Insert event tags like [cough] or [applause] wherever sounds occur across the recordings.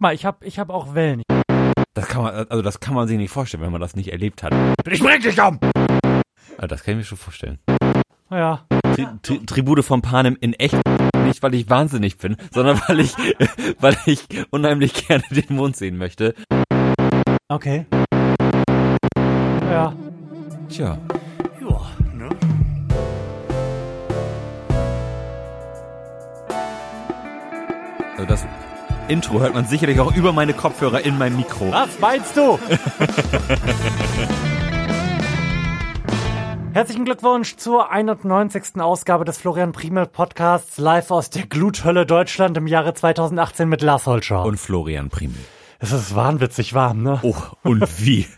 guck mal, ich hab, ich hab auch Wellen. Das kann man, also das kann man sich nicht vorstellen, wenn man das nicht erlebt hat. Ich bring dich um! Also das kann ich mir schon vorstellen. Ja. Tri Tri Tribute von Panem in echt nicht, weil ich wahnsinnig bin, sondern weil ich, [laughs] weil ich unheimlich gerne den Mond sehen möchte. Okay. Ja. Tja. Ja, ne? Also das Intro hört man sicherlich auch über meine Kopfhörer in meinem Mikro. Was meinst du? [laughs] Herzlichen Glückwunsch zur 91. Ausgabe des Florian Primel Podcasts live aus der Gluthölle Deutschland im Jahre 2018 mit Lars Holscher. Und Florian Primel. es ist wahnwitzig warm, ne? Oh, und wie?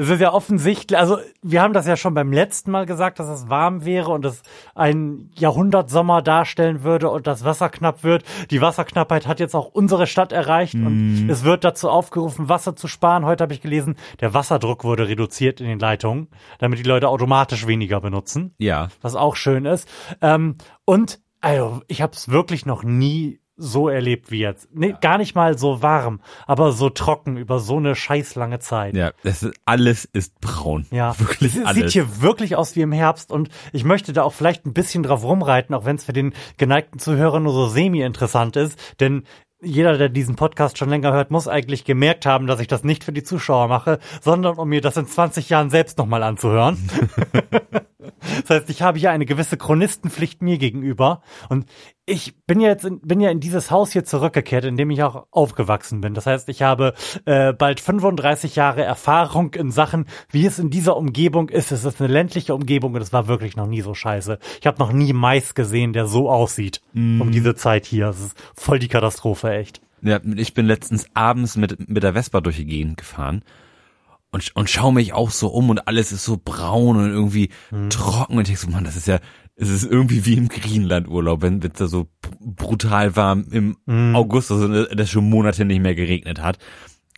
Es ist ja offensichtlich, also wir haben das ja schon beim letzten Mal gesagt, dass es warm wäre und es ein Jahrhundertsommer darstellen würde und das Wasser knapp wird. Die Wasserknappheit hat jetzt auch unsere Stadt erreicht und es wird dazu aufgerufen, Wasser zu sparen. Heute habe ich gelesen, der Wasserdruck wurde reduziert in den Leitungen, damit die Leute automatisch weniger benutzen, Ja. was auch schön ist. Ähm, und also, ich habe es wirklich noch nie so erlebt wie jetzt. Nee, gar nicht mal so warm, aber so trocken über so eine scheiß lange Zeit. Ja, das ist, alles ist braun. Ja, Wirklich es alles. sieht hier wirklich aus wie im Herbst und ich möchte da auch vielleicht ein bisschen drauf rumreiten, auch wenn es für den geneigten Zuhörer nur so semi-interessant ist, denn jeder, der diesen Podcast schon länger hört, muss eigentlich gemerkt haben, dass ich das nicht für die Zuschauer mache, sondern um mir das in 20 Jahren selbst nochmal anzuhören. [laughs] Das heißt, ich habe hier eine gewisse Chronistenpflicht mir gegenüber und ich bin ja jetzt in, bin ja in dieses Haus hier zurückgekehrt, in dem ich auch aufgewachsen bin. Das heißt, ich habe äh, bald 35 Jahre Erfahrung in Sachen, wie es in dieser Umgebung ist. Es ist eine ländliche Umgebung und es war wirklich noch nie so scheiße. Ich habe noch nie Mais gesehen, der so aussieht um diese Zeit hier. Es ist voll die Katastrophe, echt. Ja, ich bin letztens abends mit, mit der Vespa durch die Gegend gefahren und, und schaue mich auch so um und alles ist so braun und irgendwie trocken und ich denk so, Mann, das ist ja, es ist irgendwie wie im Griechenland-Urlaub, wenn es da so br- brutal warm im August, also das schon Monate nicht mehr geregnet hat.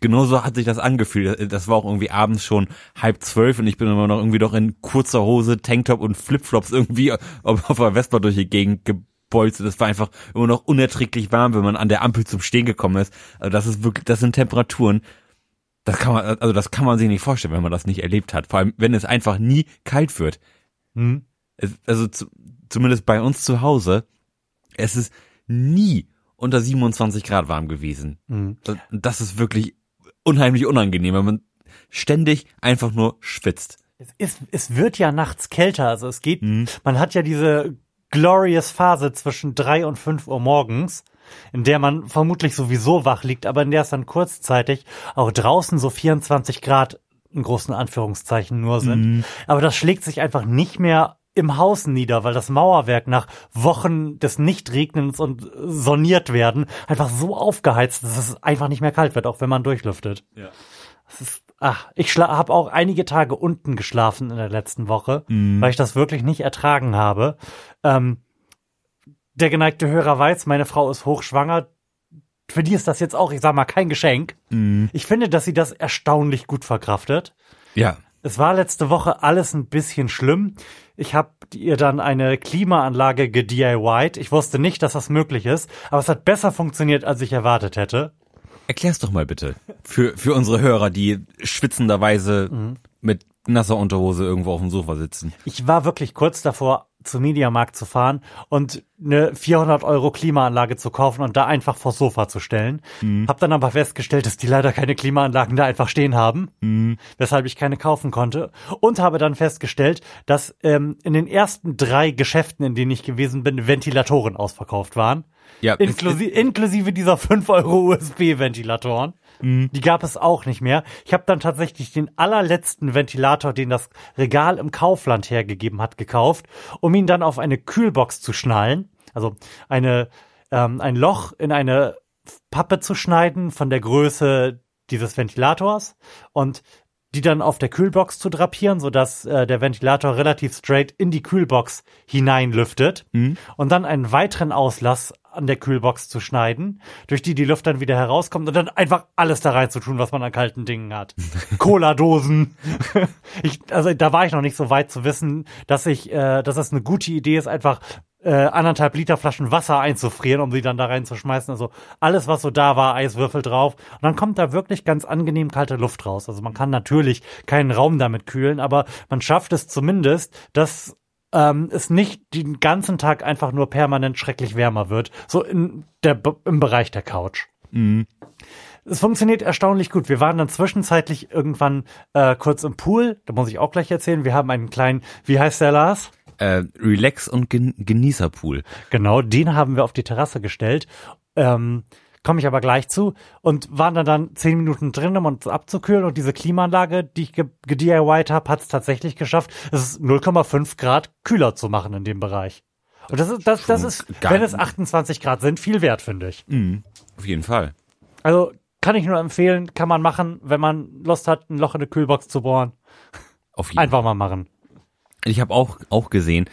Genauso hat sich das angefühlt. Das war auch irgendwie abends schon halb zwölf und ich bin immer noch irgendwie doch in kurzer Hose, Tanktop und Flipflops irgendwie auf, auf der Vespa durch die Gegend gebolzt. Das war einfach immer noch unerträglich warm, wenn man an der Ampel zum Stehen gekommen ist. Also das ist wirklich, das sind Temperaturen. Das kann man, also das kann man sich nicht vorstellen, wenn man das nicht erlebt hat. Vor allem, wenn es einfach nie kalt wird. Hm? Also zu, zumindest bei uns zu Hause, es ist nie unter 27 Grad warm gewesen. Mhm. Das, das ist wirklich unheimlich unangenehm, wenn man ständig einfach nur schwitzt. Es, ist, es wird ja nachts kälter, also es geht, man hat ja diese glorious Phase zwischen drei und fünf Uhr morgens, in der man vermutlich sowieso wach liegt, aber in der es dann kurzzeitig auch draußen so 24 Grad in großen Anführungszeichen nur sind. Aber das schlägt sich einfach nicht mehr im Haus nieder, weil das Mauerwerk nach Wochen des Nichtregnens und soniert werden einfach so aufgeheizt, dass es einfach nicht mehr kalt wird, auch wenn man durchlüftet. Ja. Es ist, ach, ich habe auch einige Tage unten geschlafen in der letzten Woche, weil ich das wirklich nicht ertragen habe. Ähm, der geneigte Hörer weiß, meine Frau ist hochschwanger. Für die ist das jetzt auch, ich sag mal, kein Geschenk. Ich finde, dass sie das erstaunlich gut verkraftet. Ja. Es war letzte Woche alles ein bisschen schlimm. Ich habe ihr dann eine Klimaanlage gedIYt. Ich wusste nicht, dass das möglich ist, aber es hat besser funktioniert, als ich erwartet hätte. Erklär's doch mal bitte. Für, für unsere Hörer, die schwitzenderweise mit nasser Unterhose irgendwo auf dem Sofa sitzen. Ich war wirklich kurz davor, zum Mediamarkt zu fahren und eine 400 Euro Klimaanlage zu kaufen und da einfach vors Sofa zu stellen. Hab dann aber festgestellt, dass die leider keine Klimaanlagen da einfach stehen haben, weshalb ich keine kaufen konnte. Und habe dann festgestellt, dass ähm, in den ersten drei Geschäften, in denen ich gewesen bin, Ventilatoren ausverkauft waren. Ja, Inklusi inklusive dieser 5 Euro USB-Ventilatoren. Die gab es auch nicht mehr. Ich habe dann tatsächlich den allerletzten Ventilator, den das Regal im Kaufland hergegeben hat, gekauft, um ihn dann auf eine Kühlbox zu schnallen. Also eine, ähm, ein Loch in eine Pappe zu schneiden von der Größe dieses Ventilators und die dann auf der Kühlbox zu drapieren, sodass äh, der Ventilator relativ straight in die Kühlbox hineinlüftet und dann einen weiteren Auslass an der Kühlbox zu schneiden, durch die die Luft dann wieder herauskommt und dann einfach alles da rein zu tun, was man an kalten Dingen hat. [laughs] Cola-Dosen. [laughs] ich, also da war ich noch nicht so weit zu wissen, dass ich, äh, dass es eine gute Idee ist, einfach äh, anderthalb Liter Flaschen Wasser einzufrieren, um sie dann da reinzuschmeißen. Also alles, was so da war, Eiswürfel drauf. Und dann kommt da wirklich ganz angenehm kalte Luft raus. Also man kann natürlich keinen Raum damit kühlen, aber man schafft es zumindest, dass ähm, es nicht den ganzen Tag einfach nur permanent schrecklich wärmer wird. So in der, im Bereich der Couch. Mhm. Es funktioniert erstaunlich gut. Wir waren dann zwischenzeitlich irgendwann äh, kurz im Pool. Da muss ich auch gleich erzählen. Wir haben einen kleinen, wie heißt der Lars? Äh, Relax- und Gen Genießerpool. Genau, den haben wir auf die Terrasse gestellt. Ähm, Komme ich aber gleich zu. Und waren dann dann zehn Minuten drin, um uns abzukühlen. Und diese Klimaanlage, die ich gedIYt habe, hat es tatsächlich geschafft, es ist 0,5 Grad kühler zu machen in dem Bereich. Und das ist, das, das ist, wenn es 28 Grad sind, viel wert, finde ich. Mhm. Auf jeden Fall. Also kann ich nur empfehlen, kann man machen, wenn man Lust hat, ein Loch in eine Kühlbox zu bohren. Auf jeden Einfach mal machen. Ich habe auch auch gesehen,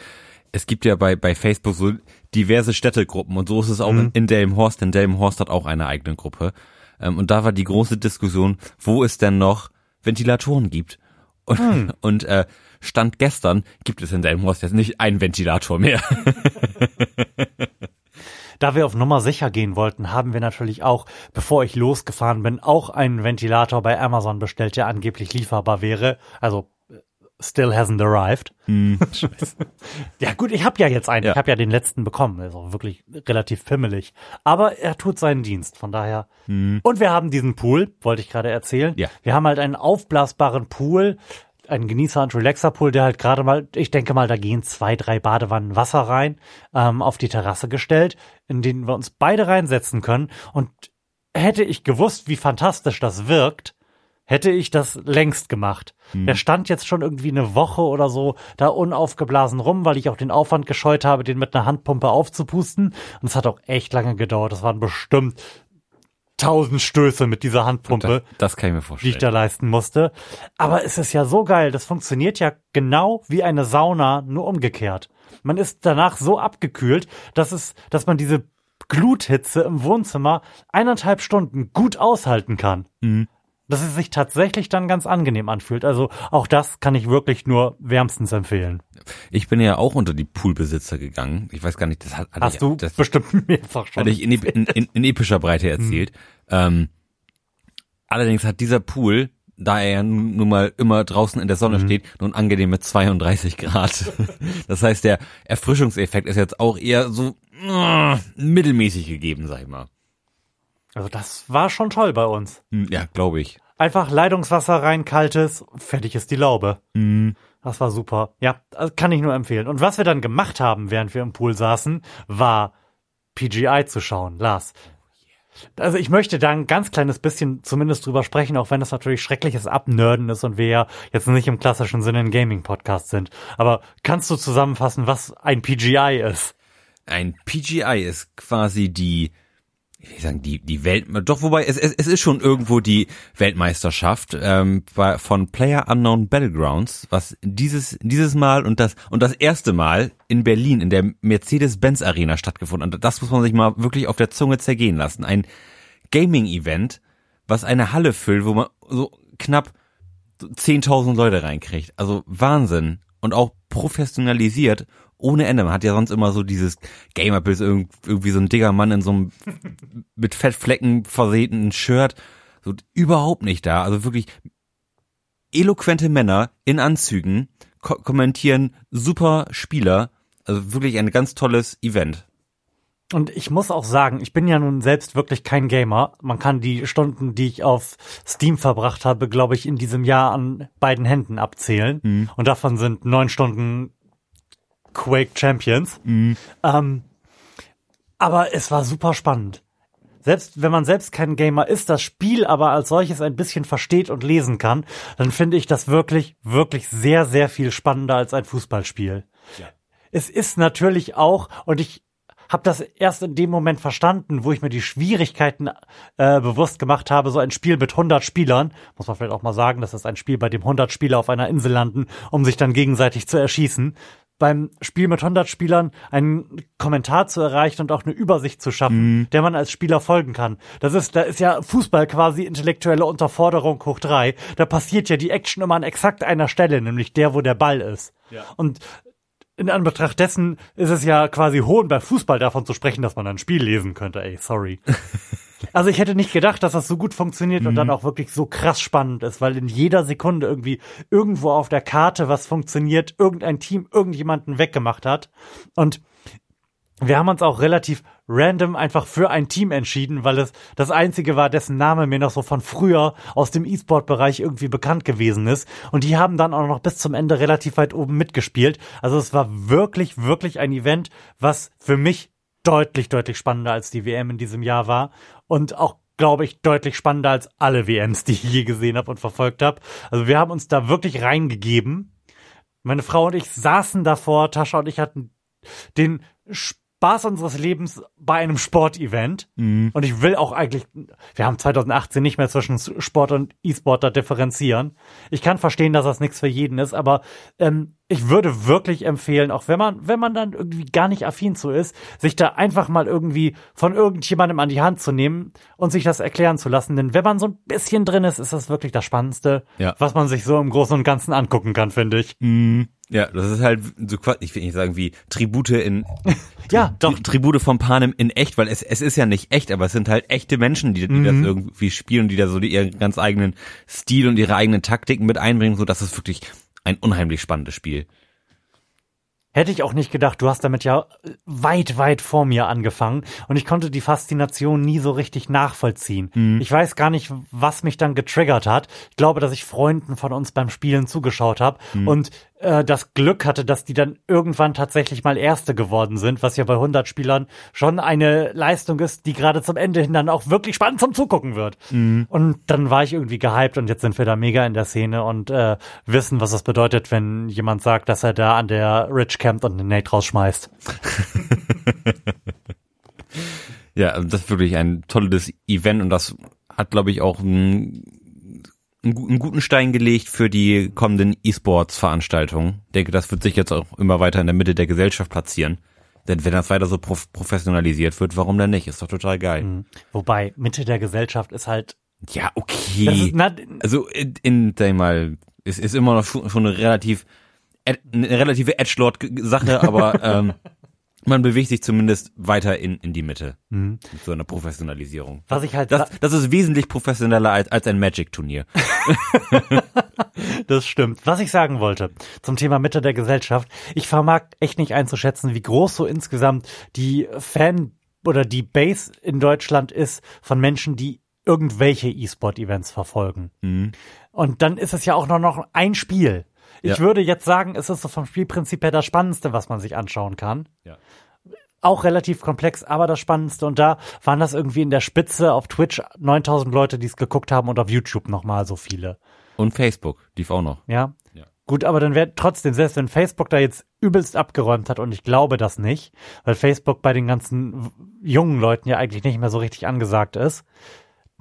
es gibt ja bei bei Facebook so diverse Städtegruppen und so ist es auch Mhm. in, in Delmenhorst, denn Delmenhorst hat auch eine eigene Gruppe. Ähm, und da war die große Diskussion, wo es denn noch Ventilatoren gibt. Und, Hm. [laughs] und äh, Stand gestern gibt es in Delmenhorst jetzt nicht einen Ventilator mehr. [laughs] Da wir auf Nummer sicher gehen wollten, haben wir natürlich auch, bevor ich losgefahren bin, auch einen Ventilator bei Amazon bestellt, der angeblich lieferbar wäre. Also still hasn't arrived. [laughs] ja gut, ich habe ja jetzt einen. Ja. Ich habe ja den letzten bekommen. Ist auch wirklich relativ pimmelig. Aber er tut seinen Dienst, von daher. Und wir haben diesen Pool, wollte ich gerade erzählen. Ja. Wir haben halt einen aufblasbaren Pool, einen Genießer- und Relaxer-Pool, der halt gerade mal, ich denke mal, da gehen zwei, drei Badewannen Wasser rein, ähm, auf die Terrasse gestellt, in denen wir uns beide reinsetzen können. Und hätte ich gewusst, wie fantastisch das wirkt, hätte ich das längst gemacht. Der stand jetzt schon irgendwie eine Woche oder so da unaufgeblasen rum, weil ich auch den Aufwand gescheut habe, den mit einer Handpumpe aufzupusten. Und es hat auch echt lange gedauert. Das waren bestimmt tausend Stöße mit dieser Handpumpe Das, das kann ich mir die ich vorstellen. da leisten musste. Aber es ist ja so geil, das funktioniert ja genau wie eine Sauna, nur umgekehrt. Man ist danach so abgekühlt, dass es, dass man diese Gluthitze im Wohnzimmer eineinhalb Stunden gut aushalten kann. Mhm. Dass es sich tatsächlich dann ganz angenehm anfühlt. Also auch das kann ich wirklich nur wärmstens empfehlen. Ich bin ja auch unter die Poolbesitzer gegangen. Ich weiß gar nicht, das hat hatte Hast ich, du das, bestimmt [laughs] mehrfach schon. hatte ich in, in, in, in epischer Breite erzählt. Ähm, allerdings hat dieser Pool, da er ja nun, nun mal immer draußen in der Sonne steht, nun angenehm mit 32 Grad. [laughs] Das heißt, der Erfrischungseffekt ist jetzt auch eher so äh, mittelmäßig gegeben, sag ich mal. Also das war schon toll bei uns. Hm, Ja, glaube ich. Einfach Leitungswasser rein, kaltes, fertig ist die Laube. Das war super. Ja, kann ich nur empfehlen. Und was wir dann gemacht haben, während wir im Pool saßen, war PGI zu schauen. Lars. Also ich möchte da ein ganz kleines bisschen zumindest drüber sprechen, auch wenn das natürlich schreckliches Abnörden ist und wir ja jetzt nicht im klassischen Sinne ein Gaming-Podcast sind. Aber kannst du zusammenfassen, was ein PGI ist? Ein PGI ist quasi die, ich will sagen, die, die Welt, doch wobei, es, es, es ist schon irgendwo die Weltmeisterschaft ähm, bei, von Player Unknown Battlegrounds, was dieses, dieses Mal und das, und das erste Mal in Berlin in der Mercedes-Benz Arena stattgefunden hat. Das muss man sich mal wirklich auf der Zunge zergehen lassen. Ein Gaming-Event, was eine Halle füllt, wo man so knapp 10.000 Leute reinkriegt. Also Wahnsinn. Und auch professionalisiert ohne Ende. Man hat ja sonst immer so dieses Gamer-Bild, irgendwie so ein dicker Mann in so einem [laughs] mit Fettflecken versehenen Shirt. So überhaupt nicht da. Also wirklich eloquente Männer in Anzügen ko kommentieren super Spieler. Also wirklich ein ganz tolles Event. Und ich muss auch sagen, ich bin ja nun selbst wirklich kein Gamer. Man kann die Stunden, die ich auf Steam verbracht habe, glaube ich, in diesem Jahr an beiden Händen abzählen. Und davon sind neun Stunden Quake Champions. Ähm, aber es war super spannend. Selbst wenn man selbst kein Gamer ist, das Spiel aber als solches ein bisschen versteht und lesen kann, dann finde ich das wirklich, wirklich sehr, sehr viel spannender als ein Fußballspiel. Es ist natürlich auch, und ich habe das erst in dem Moment verstanden, wo ich mir die Schwierigkeiten äh, bewusst gemacht habe, so ein Spiel mit 100 Spielern, muss man vielleicht auch mal sagen, das ist ein Spiel, bei dem 100 Spieler auf einer Insel landen, um sich dann gegenseitig zu erschießen. Beim Spiel mit 100 Spielern einen Kommentar zu erreichen und auch eine Übersicht zu schaffen, der man als Spieler folgen kann. Das ist, da ist ja Fußball quasi intellektuelle Unterforderung hoch drei. Da passiert ja die Action immer an exakt einer Stelle, nämlich der, wo der Ball ist. Und in Anbetracht dessen ist es ja quasi hohn bei Fußball davon zu sprechen, dass man ein Spiel lesen könnte. Ey, sorry. [laughs] Also ich hätte nicht gedacht, dass das so gut funktioniert und dann auch wirklich so krass spannend ist, weil in jeder Sekunde irgendwie irgendwo auf der Karte was funktioniert, irgendein Team irgendjemanden weggemacht hat. Und wir haben uns auch relativ random einfach für ein Team entschieden, weil es das einzige war, dessen Name mir noch so von früher aus dem E-Sport-Bereich irgendwie bekannt gewesen ist. Und die haben dann auch noch bis zum Ende relativ weit oben mitgespielt. Also es war wirklich, wirklich ein Event, was für mich deutlich, deutlich spannender als die WM in diesem Jahr war. Und auch glaube ich, deutlich spannender als alle WMs, die ich je gesehen habe und verfolgt habe. Also wir haben uns da wirklich reingegeben. Meine Frau und ich saßen davor, Tascha und ich hatten den Spaß unseres Lebens bei einem Sportevent. Mhm. Und ich will auch eigentlich, wir haben 2018 nicht mehr zwischen Sport und E-Sport da differenzieren. Ich kann verstehen, dass das nichts für jeden ist, aber ähm, ich würde wirklich empfehlen, auch wenn man, wenn man dann irgendwie gar nicht affin zu ist, sich da einfach mal irgendwie von irgendjemandem an die Hand zu nehmen und sich das erklären zu lassen. Denn wenn man so ein bisschen drin ist, ist das wirklich das Spannendste, ja. was man sich so im Großen und Ganzen angucken kann, finde ich. Mhm. Ja, das ist halt so ich will nicht sagen wie Tribute in [laughs] ja, doch Tribute von Panem in echt, weil es es ist ja nicht echt, aber es sind halt echte Menschen, die, die mhm. das irgendwie spielen, die da so die, ihren ganz eigenen Stil und ihre eigenen Taktiken mit einbringen, so dass es wirklich ein unheimlich spannendes Spiel. Hätte ich auch nicht gedacht. Du hast damit ja weit, weit vor mir angefangen und ich konnte die Faszination nie so richtig nachvollziehen. Mhm. Ich weiß gar nicht, was mich dann getriggert hat. Ich glaube, dass ich Freunden von uns beim Spielen zugeschaut habe mhm. und äh, das Glück hatte, dass die dann irgendwann tatsächlich mal Erste geworden sind, was ja bei 100 Spielern schon eine Leistung ist, die gerade zum Ende hin dann auch wirklich spannend zum Zugucken wird. Mhm. Und dann war ich irgendwie gehypt und jetzt sind wir da mega in der Szene und äh, wissen, was das bedeutet, wenn jemand sagt, dass er da an der Rich campt und einen Nate rausschmeißt. [laughs] ja, also das ist wirklich ein tolles Event und das hat, glaube ich, auch ein einen guten Stein gelegt für die kommenden E-Sports-Veranstaltungen. Ich denke, das wird sich jetzt auch immer weiter in der Mitte der Gesellschaft platzieren. Denn wenn das weiter so prof professionalisiert wird, warum denn nicht? Ist doch total geil. Mhm. Wobei, Mitte der Gesellschaft ist halt. Ja, okay. also in, in sag ich mal, ist, ist immer noch schon eine relativ eine relative Edgelord-Sache, aber [laughs] ähm, man bewegt sich zumindest weiter in, in die Mitte. Mhm. Mit so einer Professionalisierung. Was ich halt. Das, das ist wesentlich professioneller als, als ein Magic-Turnier. [laughs] das stimmt. Was ich sagen wollte zum Thema Mitte der Gesellschaft. Ich vermag echt nicht einzuschätzen, wie groß so insgesamt die Fan oder die Base in Deutschland ist von Menschen, die irgendwelche E-Sport-Events verfolgen. Mhm. Und dann ist es ja auch noch, noch ein Spiel. Ich ja. würde jetzt sagen, es ist so vom Spielprinzip her das Spannendste, was man sich anschauen kann. Ja. Auch relativ komplex, aber das Spannendste. Und da waren das irgendwie in der Spitze auf Twitch 9000 Leute, die es geguckt haben und auf YouTube nochmal so viele. Und Facebook, lief auch noch. Ja. ja. Gut, aber dann wäre trotzdem, selbst wenn Facebook da jetzt übelst abgeräumt hat und ich glaube das nicht, weil Facebook bei den ganzen jungen Leuten ja eigentlich nicht mehr so richtig angesagt ist,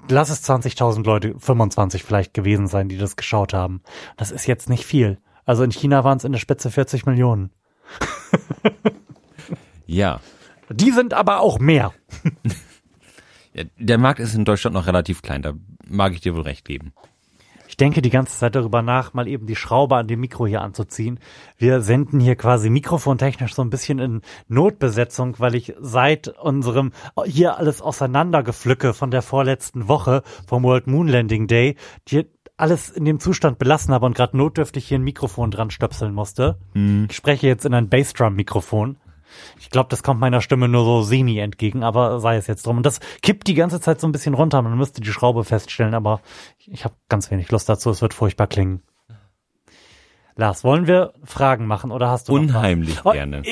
lass es 20.000 Leute, 25 vielleicht gewesen sein, die das geschaut haben. Das ist jetzt nicht viel. Also in China waren es in der Spitze 40 Millionen. [laughs] ja. Die sind aber auch mehr. [laughs] der Markt ist in Deutschland noch relativ klein, da mag ich dir wohl recht geben. Ich denke die ganze Zeit darüber nach, mal eben die Schraube an dem Mikro hier anzuziehen. Wir senden hier quasi mikrofontechnisch so ein bisschen in Notbesetzung, weil ich seit unserem hier alles auseinandergepflücke von der vorletzten Woche vom World Moon Landing Day, die alles in dem Zustand belassen habe und gerade notdürftig hier ein Mikrofon dran stöpseln musste. Mhm. Ich spreche jetzt in ein Bassdrum-Mikrofon. Ich glaube, das kommt meiner Stimme nur so semi entgegen, aber sei es jetzt drum. Und das kippt die ganze Zeit so ein bisschen runter. Man müsste die Schraube feststellen, aber ich, ich habe ganz wenig Lust dazu. Es wird furchtbar klingen. Lars, wollen wir Fragen machen oder hast du unheimlich oh, gerne?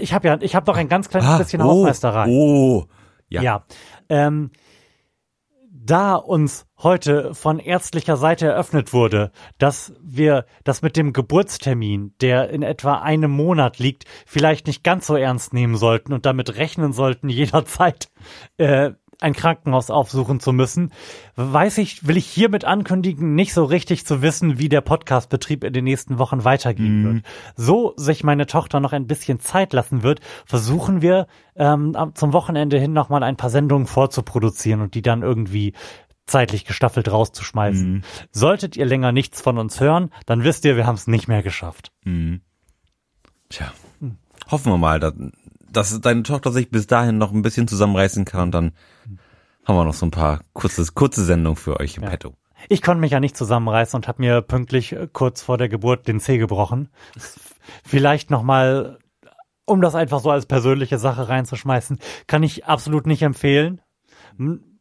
Ich habe ja, ich habe noch ein ganz kleines ah, bisschen oh, Hausmeisterei. Oh, ja. ja. Ähm, da uns heute von ärztlicher Seite eröffnet wurde, dass wir das mit dem Geburtstermin, der in etwa einem Monat liegt, vielleicht nicht ganz so ernst nehmen sollten und damit rechnen sollten, [laughs] jederzeit äh, ein Krankenhaus aufsuchen zu müssen, weiß ich, will ich hiermit ankündigen, nicht so richtig zu wissen, wie der Podcastbetrieb in den nächsten Wochen weitergehen mm. wird. So sich meine Tochter noch ein bisschen Zeit lassen wird, versuchen wir ähm, zum Wochenende hin nochmal ein paar Sendungen vorzuproduzieren und die dann irgendwie zeitlich gestaffelt rauszuschmeißen. Mm. Solltet ihr länger nichts von uns hören, dann wisst ihr, wir haben es nicht mehr geschafft. Mm. Tja, hoffen wir mal, dass, dass deine Tochter sich bis dahin noch ein bisschen zusammenreißen kann und dann haben wir noch so ein paar kurze, kurze Sendungen für euch im Ja. Petto. Ich konnte mich ja nicht zusammenreißen und habe mir pünktlich äh, kurz vor der Geburt den Zeh gebrochen. Vielleicht nochmal, um das einfach so als persönliche Sache reinzuschmeißen, kann ich absolut nicht empfehlen.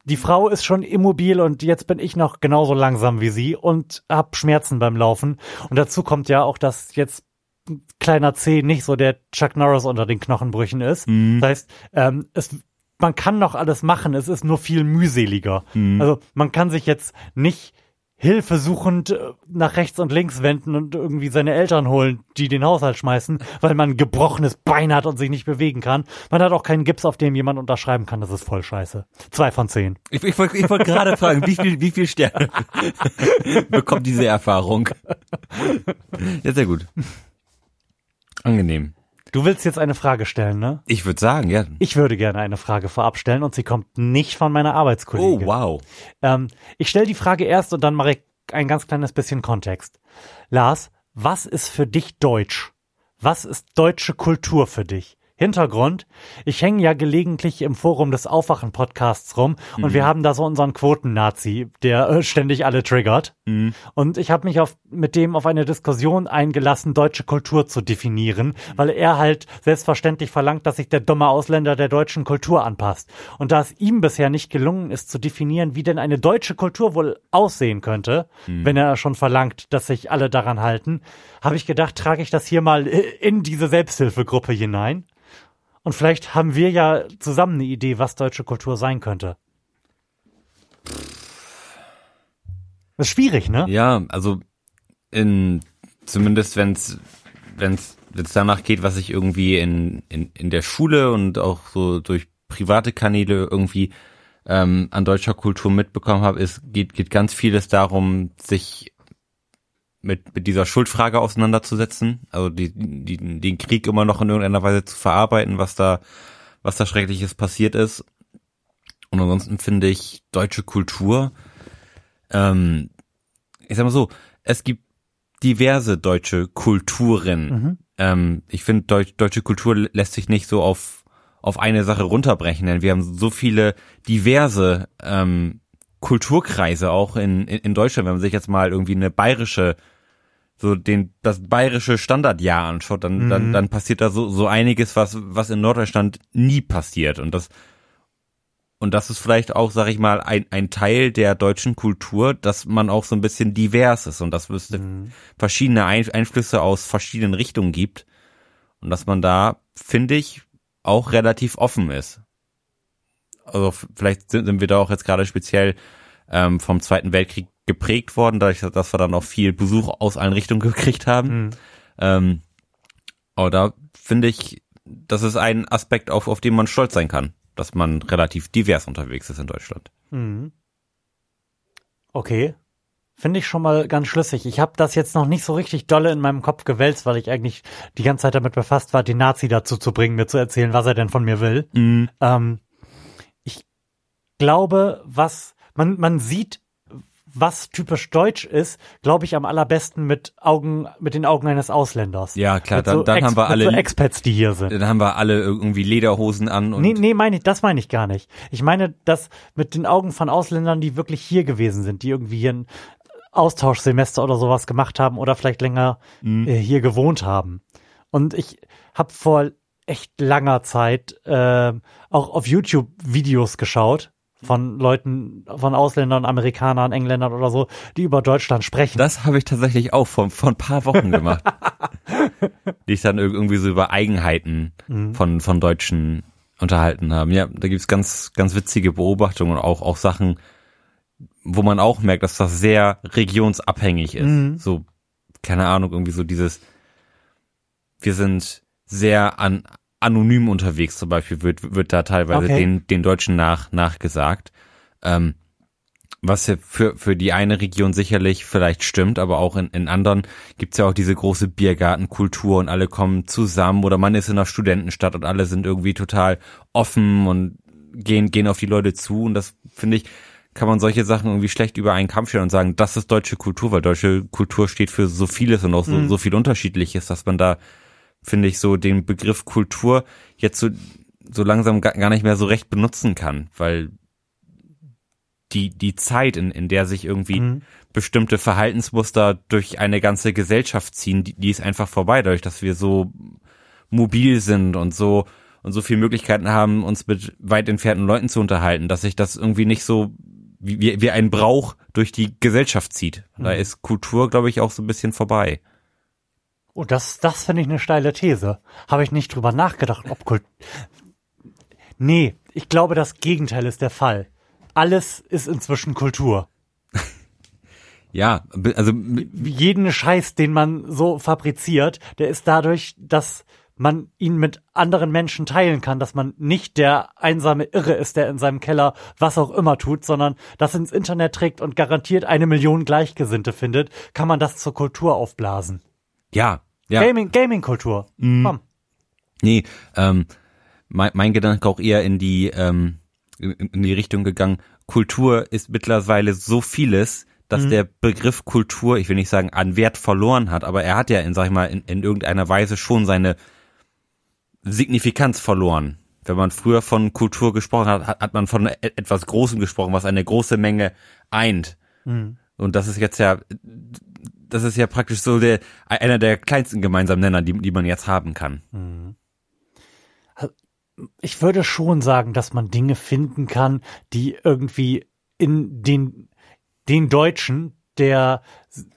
Die Frau ist schon immobil und jetzt bin ich noch genauso langsam wie sie und hab Schmerzen beim Laufen. Und dazu kommt ja auch, dass jetzt ein kleiner Zeh nicht so der Chuck Norris unter den Knochenbrüchen ist. Mhm. Das heißt, ähm, es, man kann noch alles machen, es ist nur viel mühseliger. Mhm. Also man kann sich jetzt nicht hilfesuchend äh, nach rechts und links wenden und irgendwie seine Eltern holen, die den Haushalt schmeißen, weil man ein gebrochenes Bein hat und sich nicht bewegen kann. Man hat auch keinen Gips, auf dem jemand unterschreiben kann. Das ist voll scheiße. Zwei von zehn. Ich, ich wollte gerade fragen, wie viel, wie viel Sterne [laughs] bekommt diese Erfahrung? Ja, sehr gut. Angenehm. Du willst jetzt eine Frage stellen, ne? Ich würde sagen, ja. Ich würde gerne eine Frage vorab stellen und sie kommt nicht von meiner Oh, Arbeitskollegin. wow. Ähm, ich stelle die Frage erst und dann mache ich ein ganz kleines bisschen Kontext. Lars, was ist für dich Deutsch? Was ist deutsche Kultur für dich? Hintergrund, ich hänge ja gelegentlich im Forum des Aufwachen-Podcasts rum und wir haben da so unseren Quoten-Nazi, der äh, ständig alle triggert. Mhm. Und ich habe mich auf, mit dem auf eine Diskussion eingelassen, deutsche Kultur zu definieren, weil er halt selbstverständlich verlangt, dass sich der dumme Ausländer der deutschen Kultur anpasst. Und da es ihm bisher nicht gelungen ist zu definieren, wie denn eine deutsche Kultur wohl aussehen könnte, wenn er schon verlangt, dass sich alle daran halten, habe ich gedacht, trage ich das hier mal in diese Selbsthilfegruppe hinein. Und vielleicht haben wir ja zusammen eine Idee, was deutsche Kultur sein könnte. Das ist schwierig, ne? Ja, also in zumindest wenn's wenn's wenn's danach geht, was ich irgendwie in in in der Schule und auch so durch private Kanäle irgendwie ähm, an deutscher Kultur mitbekommen habe, ist geht geht ganz vieles darum, sich mit mit dieser Schuldfrage auseinanderzusetzen, also die, die den Krieg immer noch in irgendeiner Weise zu verarbeiten, was da was da schreckliches passiert ist. Und ansonsten finde ich deutsche Kultur ähm, ich sag mal so, es gibt diverse deutsche Kulturen. Mhm. Ähm, ich finde, Deutsch, deutsche Kultur lässt sich nicht so auf, auf eine Sache runterbrechen, denn wir haben so viele diverse ähm, Kulturkreise auch in, in, in Deutschland. Wenn man sich jetzt mal irgendwie eine bayerische, so den, das bayerische Standardjahr anschaut, dann, dann, Mhm. dann passiert da so, so einiges, was, was in Norddeutschland nie passiert. Und das, und das ist vielleicht auch, sag ich mal, ein, ein Teil der deutschen Kultur, dass man auch so ein bisschen divers ist und dass es Mhm. verschiedene ein Einflüsse aus verschiedenen Richtungen gibt. Und dass man da, finde ich, auch relativ offen ist. Also vielleicht sind, sind wir da auch jetzt gerade speziell ähm, vom Zweiten Weltkrieg geprägt worden, dadurch, dass wir dann auch viel Besuch aus allen Richtungen [laughs] gekriegt haben. Mhm. Ähm, aber da finde ich, das ist ein Aspekt, auf, auf den man stolz sein kann, dass man relativ divers unterwegs ist in Deutschland. Mhm. Okay. Finde ich schon mal ganz schlüssig. Ich habe das jetzt noch nicht so richtig dolle in meinem Kopf gewälzt, weil ich eigentlich die ganze Zeit damit befasst war, den Nazi dazu zu bringen, mir zu erzählen, was er denn von mir will. Ähm, ich glaube, was man man sieht, was typisch deutsch ist, glaube ich am allerbesten mit Augen mit den Augen eines Ausländers. Ja, klar, Mit dann, dann haben wir alle, so Expats, die hier sind. dann haben wir alle irgendwie Lederhosen an und Nee, nee, meine ich, das meine ich gar nicht. Ich meine, das mit den Augen von Ausländern, die wirklich hier gewesen sind, die irgendwie hier ein Austauschsemester oder sowas gemacht haben oder vielleicht länger Mhm. äh, hier gewohnt haben. Und ich habe vor echt langer Zeit äh, auch auf YouTube Videos geschaut von Leuten, von Ausländern, Amerikanern, Engländern oder so, die über Deutschland sprechen. Das habe ich tatsächlich auch vor, vor ein paar Wochen gemacht. [laughs] die ich dann ir- irgendwie so über Eigenheiten Mhm. von, von Deutschen unterhalten haben. Ja, da gibt's ganz, ganz witzige Beobachtungen und auch, auch Sachen, wo man auch merkt, dass das sehr regionsabhängig ist. Mhm. So, keine Ahnung, irgendwie so dieses, wir sind sehr an, anonym unterwegs zum Beispiel, wird, wird da teilweise Okay. den, den Deutschen nach, nachgesagt. Ähm, was ja für, für die eine Region sicherlich vielleicht stimmt, aber auch in, in anderen gibt's ja auch diese große Biergartenkultur und alle kommen zusammen oder man ist in einer Studentenstadt und alle sind irgendwie total offen und gehen, gehen auf die Leute zu und das finde ich, kann man solche Sachen irgendwie schlecht über einen Kampf stellen und sagen, das ist deutsche Kultur, weil deutsche Kultur steht für so vieles und auch so, Mhm. so viel Unterschiedliches, dass man da finde ich, so den Begriff Kultur jetzt so, so langsam gar, nicht mehr so recht benutzen kann, weil die, die Zeit, in, in der sich irgendwie Mhm. bestimmte Verhaltensmuster durch eine ganze Gesellschaft ziehen, die, die ist einfach vorbei, dadurch, dass wir so mobil sind und so und so viele Möglichkeiten haben, uns mit weit entfernten Leuten zu unterhalten, dass sich das irgendwie nicht so wie, wie, wie ein Brauch durch die Gesellschaft zieht. Da Mhm. ist Kultur, glaube ich, auch so ein bisschen vorbei. Oh, das, das finde ich eine steile These. Habe ich nicht drüber nachgedacht, ob Kult. Nee, ich glaube, das Gegenteil ist der Fall. Alles ist inzwischen Kultur. [laughs] Ja, also Jeden Scheiß, den man so fabriziert, der ist dadurch, dass man ihn mit anderen Menschen teilen kann, dass man nicht der einsame Irre ist, der in seinem Keller was auch immer tut, sondern das ins Internet trägt und garantiert eine Million Gleichgesinnte findet, kann man das zur Kultur aufblasen. ja, ja. Gaming, Gaming-Kultur. Komm. Nee, ähm, mein, mein Gedanke auch eher in die, ähm, in, in die Richtung gegangen, Kultur ist mittlerweile so vieles, dass Mhm. der Begriff Kultur, ich will nicht sagen, an Wert verloren hat, aber er hat ja in, sag ich mal, in, in irgendeiner Weise schon seine Signifikanz verloren. Wenn man früher von Kultur gesprochen hat, hat, hat man von e- etwas Großem gesprochen, was eine große Menge eint. Mhm. Und das ist jetzt ja, das ist ja praktisch so der, einer der kleinsten gemeinsamen Nenner, die, die man jetzt haben kann. ich würde schon sagen, dass man Dinge finden kann, die irgendwie in den, den Deutschen, der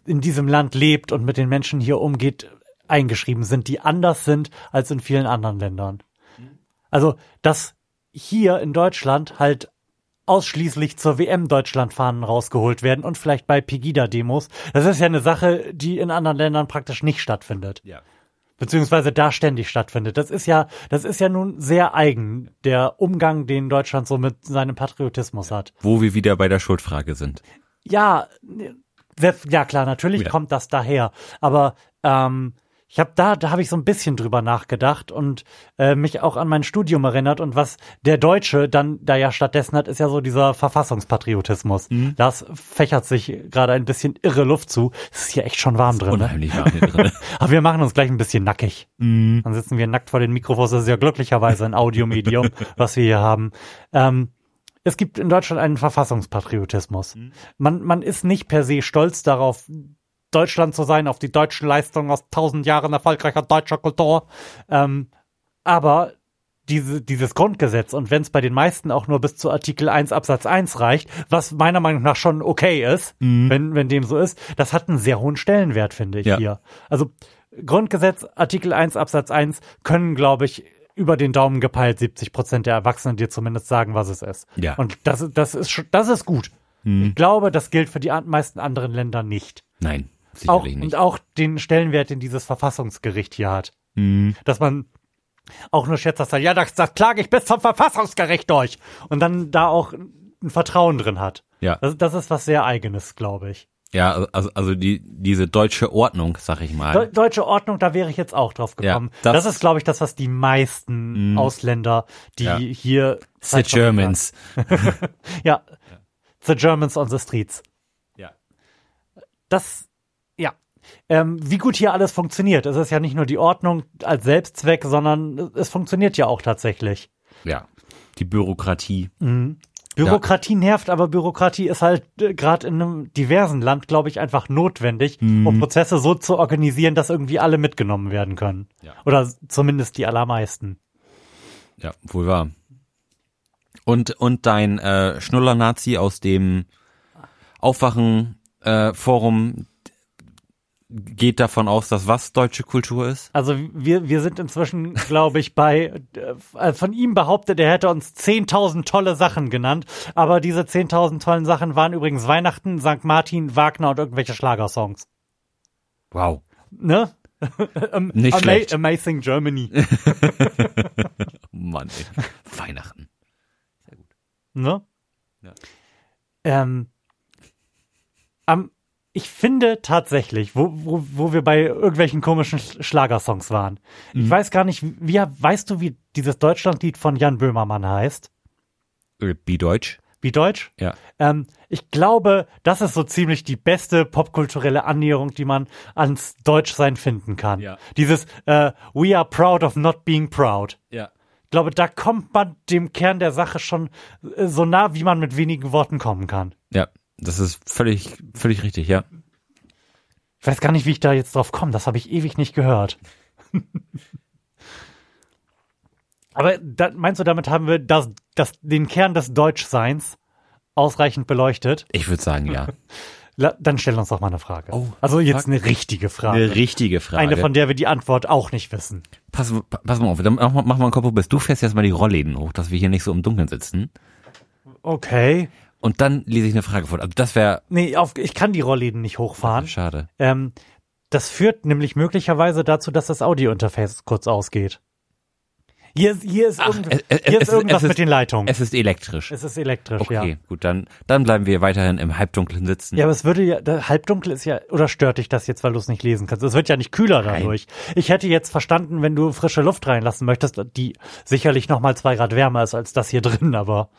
in diesem Land lebt und mit den Menschen hier umgeht, eingeschrieben sind, die anders sind als in vielen anderen Ländern. Also, dass hier in Deutschland halt ausschließlich zur WM Deutschlandfahnen rausgeholt werden und vielleicht bei Pegida-Demos. Das ist ja eine Sache, die in anderen Ländern praktisch nicht stattfindet Ja. beziehungsweise da ständig stattfindet. Das ist ja, das ist ja nun sehr eigen, der Umgang, den Deutschland so mit seinem Patriotismus hat. Wo wir wieder bei der Schuldfrage sind. Ja, ja klar, natürlich Ja. kommt das daher, aber ähm, ich habe da, da habe ich so ein bisschen drüber nachgedacht und äh, mich auch an mein Studium erinnert und was der Deutsche dann da ja stattdessen hat, ist ja so dieser Verfassungspatriotismus. Mhm. Das fächert sich gerade ein bisschen irre Luft zu. Es ist hier echt schon warm drin. Ne? Unheimlich warm hier drin. [laughs] Aber wir machen uns gleich ein bisschen nackig. Mhm. Dann sitzen wir nackt vor den Mikrofons. Das ist ja glücklicherweise ein Audiomedium, [laughs] was wir hier haben. Ähm, es gibt in Deutschland einen Verfassungspatriotismus. Man, man ist nicht per se stolz darauf, Deutschland zu sein, auf die deutschen Leistungen aus tausend Jahren erfolgreicher deutscher Kultur. Ähm, aber diese, dieses Grundgesetz und wenn es bei den meisten auch nur bis zu Artikel 1 Absatz 1 reicht, was meiner Meinung nach schon okay ist, wenn, wenn dem so ist, das hat einen sehr hohen Stellenwert, finde ich Ja. hier. Also Grundgesetz, Artikel 1 Absatz 1 können, glaube ich, über den Daumen gepeilt 70 Prozent der Erwachsenen dir zumindest sagen, was es ist. Ja. Und das, das, ist, das ist gut. Ich glaube, das gilt für die meisten anderen Länder nicht. Nein, Auch, sicherlich und nicht. auch den Stellenwert, den dieses Verfassungsgericht hier hat. Mhm. Dass man auch nur schätzt, dass da, ja, das, das klage ich bis zum Verfassungsgericht durch. Und dann da auch ein Vertrauen drin hat. Ja. Das, das ist was sehr eigenes, glaube ich. Ja, also, also die, diese deutsche Ordnung, sag ich mal. Deu deutsche Ordnung, da wäre ich jetzt auch drauf Ja, gekommen. das- das, ist, glaube ich, das, was die meisten Mhm. Ausländer, die Ja. hier The Germans. [laughs] Ja. The Germans on the streets. Ja. Das, ja. Ähm, wie gut hier alles funktioniert. Es ist ja nicht nur die Ordnung als Selbstzweck, sondern es funktioniert ja auch tatsächlich. Ja. Die Bürokratie. Bürokratie nervt, aber Bürokratie ist halt äh, gerade in einem diversen Land, glaube ich, einfach notwendig, Mhm. um Prozesse so zu organisieren, dass irgendwie alle mitgenommen werden können. Ja. Oder zumindest die allermeisten. Ja, wohl wahr. Und, und dein äh, Schnuller-Nazi aus dem Aufwachen-Forum geht davon aus, dass was deutsche Kultur ist? Also wir, wir sind inzwischen, glaube ich, bei, äh, von ihm behauptet, er hätte uns 10.000 tolle Sachen genannt, aber diese 10.000 tollen Sachen waren übrigens Weihnachten, St. Martin, Wagner und irgendwelche Schlagersongs. Wow. Ne? Am- Nicht Ama schlecht. Amazing Germany. [laughs] Mann, ey. Weihnachten. Ne? Ja. Ähm, am, ich finde tatsächlich, wo, wo, wo wir bei irgendwelchen komischen Sch- Schlagersongs waren. Ich Mhm. weiß gar nicht, wie, weißt du, wie dieses Deutschlandlied von Jan Böhmermann heißt? Äh, Wie Deutsch? Wie Deutsch? Ja. Ähm, ich glaube, das ist so ziemlich die beste popkulturelle Annäherung, die man ans Deutschsein finden kann. Ja. Dieses äh, We are proud of not being proud. Ja. Ich glaube, da kommt man dem Kern der Sache schon äh, so nah, wie man mit wenigen Worten kommen kann. Ja, das ist völlig, völlig richtig, ja. Ich weiß gar nicht, wie ich da jetzt drauf komme. Das habe ich ewig nicht gehört. [laughs] Aber da, meinst du, damit haben wir das, das, den Kern des Deutschseins ausreichend beleuchtet? Ich würde sagen, ja. [laughs] Dann stell uns doch mal eine Frage. Oh, also jetzt eine richtige Frage. Eine richtige Frage. Eine, von der wir die Antwort auch nicht wissen. pass, pass mal auf, dann mach, mal- mach mal einen Kopf, bis du fährst jetzt mal die Rollläden hoch, dass wir hier nicht so im Dunkeln sitzen. Okay. Und dann lese ich eine Frage vor. Also das wäre Nee, auf, ich kann die Rollläden nicht hochfahren. schade. Ähm, das führt nämlich möglicherweise dazu, dass das Audiointerface kurz ausgeht. Hier, ist- hier ist, irgend, es- es- hier ist irgendwas ist- mit den Leitungen. Es ist elektrisch. Es ist elektrisch, Okay, ja. gut, dann, dann bleiben wir weiterhin im Halbdunklen sitzen. Ja, aber es würde ja, halbdunkel ist ja, oder stört dich das jetzt, weil du es nicht lesen kannst? Es wird ja nicht kühler Nein. dadurch. Ich hätte jetzt verstanden, wenn du frische Luft reinlassen möchtest, die sicherlich noch mal zwei Grad wärmer ist als das hier drin, aber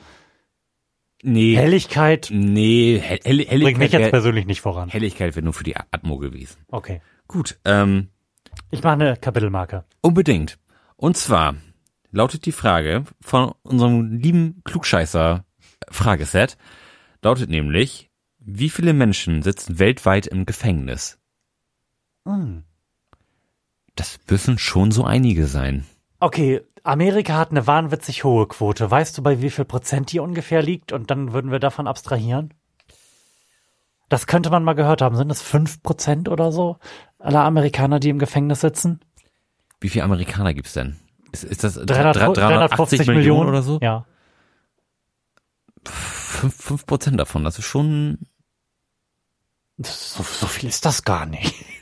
nee, Helligkeit nee, Hell, Hell, bringt mich Helligkeit jetzt wäre persönlich nicht voran. Helligkeit wär nur für die Atmo gewesen. Okay. Gut, ähm, Ich mache eine Kapitelmarke. unbedingt. Und zwar lautet die Frage von unserem lieben Klugscheißer Frageset, lautet nämlich, wie viele Menschen sitzen weltweit im Gefängnis? Hm. Das müssen schon so einige sein. Okay, Amerika hat eine wahnwitzig hohe Quote. Weißt du, bei wie viel Prozent die ungefähr liegt? Und dann würden wir davon abstrahieren? Das könnte man mal gehört haben. Sind es fünf Prozent oder so aller Amerikaner, die im Gefängnis sitzen? Wie viele Amerikaner gibt's denn? Ist, ist das 300, 380 Millionen, oder so? Ja. Fünf, fünf Prozent davon, das ist schon, So, so viel ist das gar nicht. [laughs]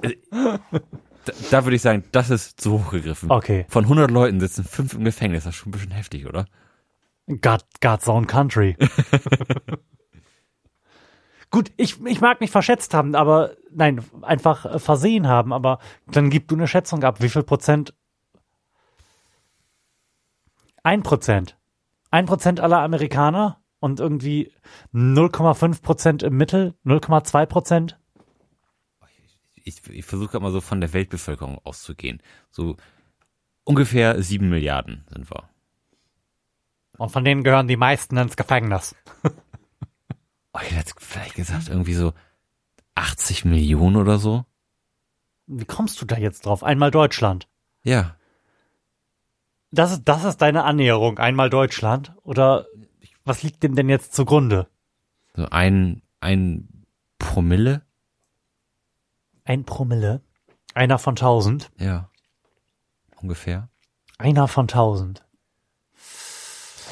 [laughs] da, da würde ich sagen, das ist zu hoch gegriffen. Okay. Von 100 Leuten sitzen fünf im Gefängnis, das ist schon ein bisschen heftig, oder? God, God's own country. [laughs] Gut, ich, ich mag mich verschätzt haben, aber nein, einfach äh, versehen haben, aber dann gib du eine Schätzung ab. Wie viel Prozent? Ein Prozent. Ein Prozent aller Amerikaner und irgendwie 0,5 Prozent im Mittel, 0,2 Prozent. Ich, ich versuche gerade mal so von der Weltbevölkerung auszugehen. So ungefähr sieben Milliarden sind wir. Und von denen gehören die meisten ins Gefängnis. [laughs] Oh, ich hätte vielleicht gesagt, irgendwie so 80 Millionen oder so. Wie kommst du da jetzt drauf? Einmal Deutschland. Ja. Das ist, das ist deine Annäherung, einmal Deutschland? Oder was liegt dem denn jetzt zugrunde? So ein, ein Promille? Ein Promille? Einer von tausend? Ja. Ungefähr. Einer von tausend.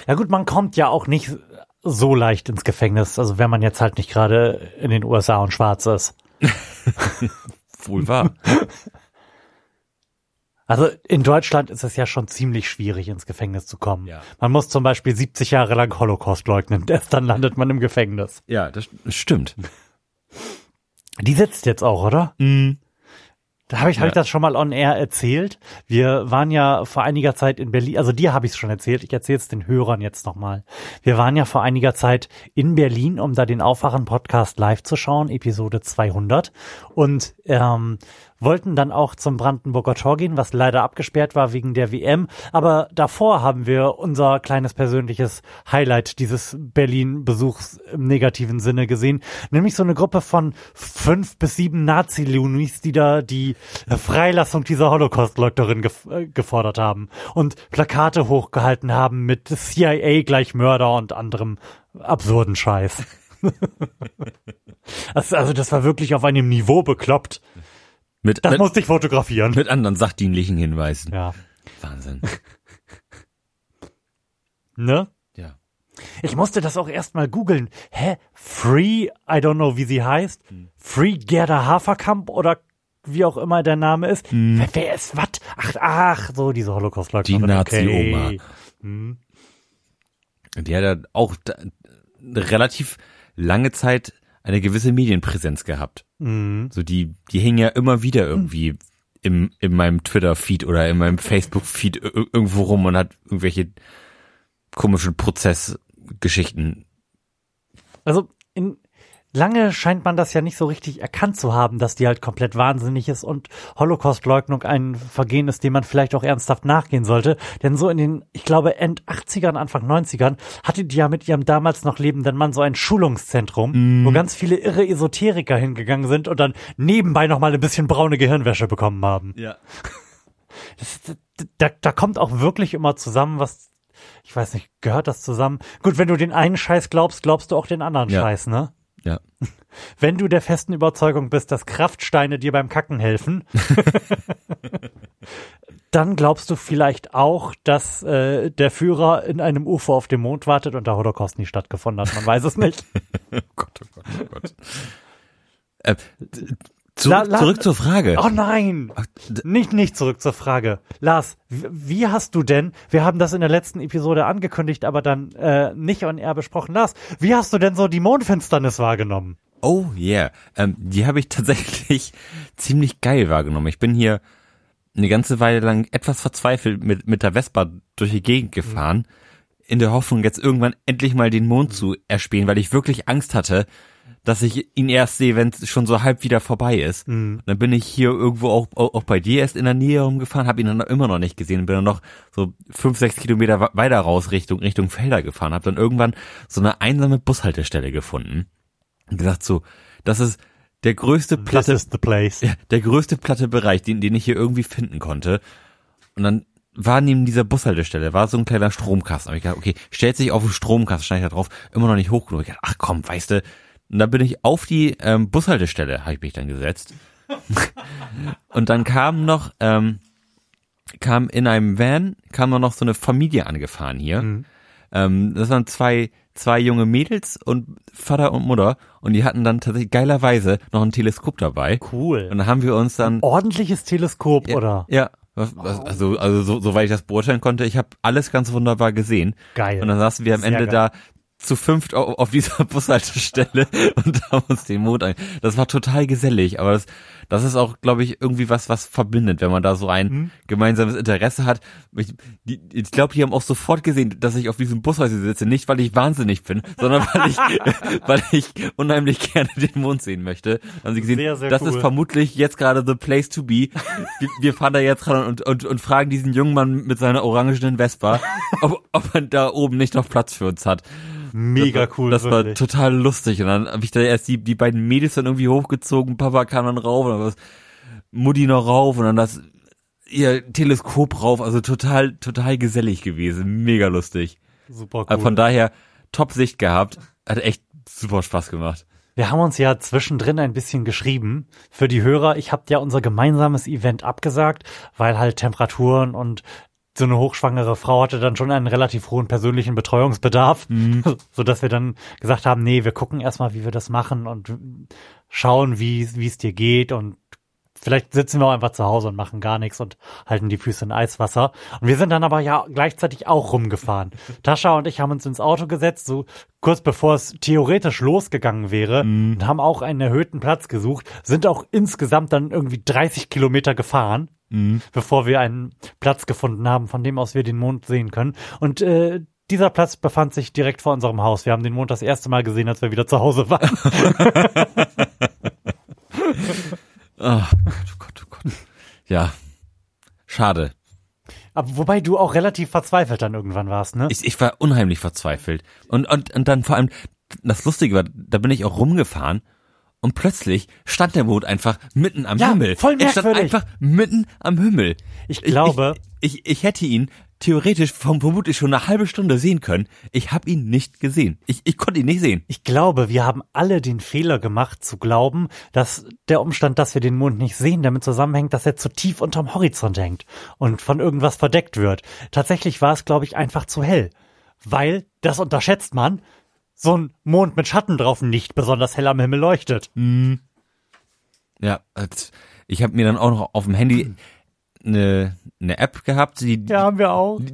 Ja gut, man kommt ja auch nicht so leicht ins Gefängnis, also wenn man jetzt halt nicht gerade in den USA und schwarz ist. [laughs] Wohl wahr. Also in Deutschland ist es ja schon ziemlich schwierig, ins Gefängnis zu kommen. Ja. Man muss zum Beispiel 70 Jahre lang Holocaust leugnen, [laughs] erst dann landet man im Gefängnis. ja, das stimmt. Die sitzt jetzt auch, oder? Mhm. Da habe ich, hab Ja. ich das schon mal on air erzählt. Wir waren ja vor einiger Zeit in Berlin, also dir habe ich es schon erzählt, ich erzähle es den Hörern jetzt nochmal. Wir waren ja vor einiger Zeit in Berlin, um da den Aufwachen-Podcast live zu schauen, Episode 200. Und ähm, wollten dann auch zum Brandenburger Tor gehen, was leider abgesperrt war wegen der WM. Aber davor haben wir unser kleines persönliches Highlight dieses Berlin-Besuchs im negativen Sinne gesehen. Nämlich so eine Gruppe von fünf bis sieben Nazi-Lunis, die da die Freilassung dieser Holocaust-Leugnerin gef äh, gefordert haben und Plakate hochgehalten haben mit CIA gleich Mörder und anderem absurden Scheiß. [laughs] also, also das war wirklich auf einem Niveau bekloppt. Mit, Das mit, musste ich fotografieren. mit anderen sachdienlichen Hinweisen. Ja. Wahnsinn. Ne? Ja. Ich musste das auch erstmal googeln. Hä? Free, I don't know, wie sie heißt. Free Gerda Haferkamp oder wie auch immer der Name ist. Wer, wer ist was? Ach, ach, so diese Holocaust-Leugnerin. Die Nazi-Oma. Okay. Hm. Die hat ja auch da, relativ lange Zeit eine gewisse Medienpräsenz gehabt. Mhm. So die, die hängen ja immer wieder irgendwie im, in meinem Twitter-Feed oder in meinem [laughs] Facebook-Feed ir- irgendwo rum und hat irgendwelche komische Prozessgeschichten. Also in lange scheint man das ja nicht so richtig erkannt zu haben, dass die halt komplett wahnsinnig ist und Holocaust-Leugnung ein Vergehen ist, dem man vielleicht auch ernsthaft nachgehen sollte. Denn so in den, ich glaube, End 80ern, Anfang 90ern hatte die ja mit ihrem damals noch lebenden Mann so ein Schulungszentrum, mm. wo ganz viele irre Esoteriker hingegangen sind und dann nebenbei nochmal ein bisschen braune Gehirnwäsche bekommen haben. Ja. [laughs] Das, da, da kommt auch wirklich immer zusammen, was ich weiß nicht, gehört das zusammen? Gut, wenn du den einen Scheiß glaubst, glaubst du auch den anderen ja. Scheiß, ne? Ja. [laughs] Wenn du der festen Überzeugung bist, dass Kraftsteine dir beim Kacken helfen, [laughs] dann glaubst du vielleicht auch, dass äh, der Führer in einem UFO auf dem Mond wartet und der Holocaust nie stattgefunden hat. Man weiß es nicht. [laughs] oh Gott, oh Gott, oh Gott. Äh, Zurück, La zurück zur Frage. Oh nein, nicht nicht zurück zur Frage. Lars, wie hast du denn? Wir haben das in der letzten Episode angekündigt, aber dann äh, nicht on air besprochen. Lars, wie hast du denn so die Mondfinsternis wahrgenommen? Oh yeah, ähm, die habe ich tatsächlich [laughs] ziemlich geil wahrgenommen. Ich bin hier eine ganze Weile lang etwas verzweifelt mit mit der Vespa durch die Gegend gefahren, mhm. in der Hoffnung jetzt irgendwann endlich mal den Mond zu erspähen, weil ich wirklich Angst hatte dass ich ihn erst sehe, wenn es schon so halb wieder vorbei ist. Mhm. Dann bin ich hier irgendwo auch, auch bei dir erst in der Nähe rumgefahren, habe ihn dann immer noch nicht gesehen, bin dann noch so fünf, sechs Kilometer weiter raus Richtung Richtung Felder gefahren, habe dann irgendwann so eine einsame Bushaltestelle gefunden und gesagt so, das ist der größte platte. Ja, der größte platte Bereich, den, den ich hier irgendwie finden konnte. Und dann war neben dieser Bushaltestelle, war so ein kleiner Stromkasten. Hab ich gedacht, okay, stellt sich auf den Stromkasten, ich da drauf, immer noch nicht hoch genug. Ich dachte, ach komm, weißt du, und da bin ich auf die ähm, Bushaltestelle, habe ich mich dann gesetzt. [laughs] und dann kam noch, ähm, kam in einem Van, kam noch so eine Familie angefahren hier. Mhm. Ähm, das waren zwei, zwei junge Mädels und Vater und Mutter und die hatten dann tatsächlich geilerweise noch ein Teleskop dabei. Cool. Und dann haben wir uns dann. Ein ordentliches Teleskop, ja, oder? Ja. Was, was, also, also so, soweit ich das beurteilen konnte, ich habe alles ganz wunderbar gesehen. Geil. Und dann saßen wir am Sehr Ende geil. da zu fünft auf dieser [laughs] Bushaltestelle und haben uns den Mond ein. Das war total gesellig, aber das, das ist auch, glaube ich, irgendwie was, was verbindet, wenn man da so ein mhm. gemeinsames Interesse hat. Ich, ich glaube, die haben auch sofort gesehen, dass ich auf diesem Bushaltestelle sitze, nicht weil ich wahnsinnig bin, sondern weil ich, [laughs] weil ich unheimlich gerne den Mond sehen möchte. Haben sie gesehen, sehr, sehr das cool. ist vermutlich jetzt gerade the place to be. Wir, wir fahren da jetzt ran und, und, und fragen diesen jungen Mann mit seiner orangenen Vespa, ob, ob man da oben nicht noch Platz für uns hat. Mega cool. Das wirklich. war total lustig. Und dann habe ich da erst die, die beiden Mädels dann irgendwie hochgezogen, Papa kam dann rauf und dann was Mutti noch rauf und dann das ihr Teleskop rauf. Also total, total gesellig gewesen. Mega lustig. Super cool. Also von daher top Sicht gehabt. Hat echt super Spaß gemacht. Wir haben uns ja zwischendrin ein bisschen geschrieben. Für die Hörer, ich habe ja unser gemeinsames Event abgesagt, weil halt Temperaturen und so eine hochschwangere Frau hatte dann schon einen relativ hohen persönlichen Betreuungsbedarf, mhm. [laughs] so dass wir dann gesagt haben, nee, wir gucken erstmal, wie wir das machen und schauen, wie wie es dir geht und vielleicht sitzen wir auch einfach zu Hause und machen gar nichts und halten die Füße in Eiswasser. Und wir sind dann aber ja gleichzeitig auch rumgefahren. [laughs] Tascha und ich haben uns ins Auto gesetzt, so kurz bevor es theoretisch losgegangen wäre mm. und haben auch einen erhöhten Platz gesucht, sind auch insgesamt dann irgendwie 30 Kilometer gefahren mhm. bevor wir einen Platz gefunden haben, von dem aus wir den Mond sehen können. Und äh, dieser Platz befand sich direkt vor unserem Haus. Wir haben den Mond das erste Mal gesehen, als wir wieder zu Hause waren. [laughs] [laughs] oh Gott, oh Gott. Ja, schade. Aber wobei du auch relativ verzweifelt dann irgendwann warst, ne? Ich, ich war unheimlich verzweifelt. Und, und, und dann vor allem, das Lustige war, da bin ich auch rumgefahren und plötzlich stand der Mond einfach mitten am ja, Himmel. Voll merkwürdig. er stand einfach mitten am Himmel. Ich glaube, ich, ich, ich hätte ihn theoretisch vom, vermutlich schon eine halbe Stunde sehen können. Ich habe ihn nicht gesehen. Ich, ich konnte ihn nicht sehen. Ich glaube, wir haben alle den Fehler gemacht zu glauben, dass der Umstand, dass wir den Mond nicht sehen, damit zusammenhängt, dass er zu tief unterm Horizont hängt und von irgendwas verdeckt wird. Tatsächlich war es, glaube ich, einfach zu hell. Weil, das unterschätzt man, so ein Mond mit Schatten drauf nicht besonders hell am Himmel leuchtet. Mhm. Ja, ich habe mir dann auch noch auf dem Handy eine, eine App gehabt, die, ja, haben wir auch. Die,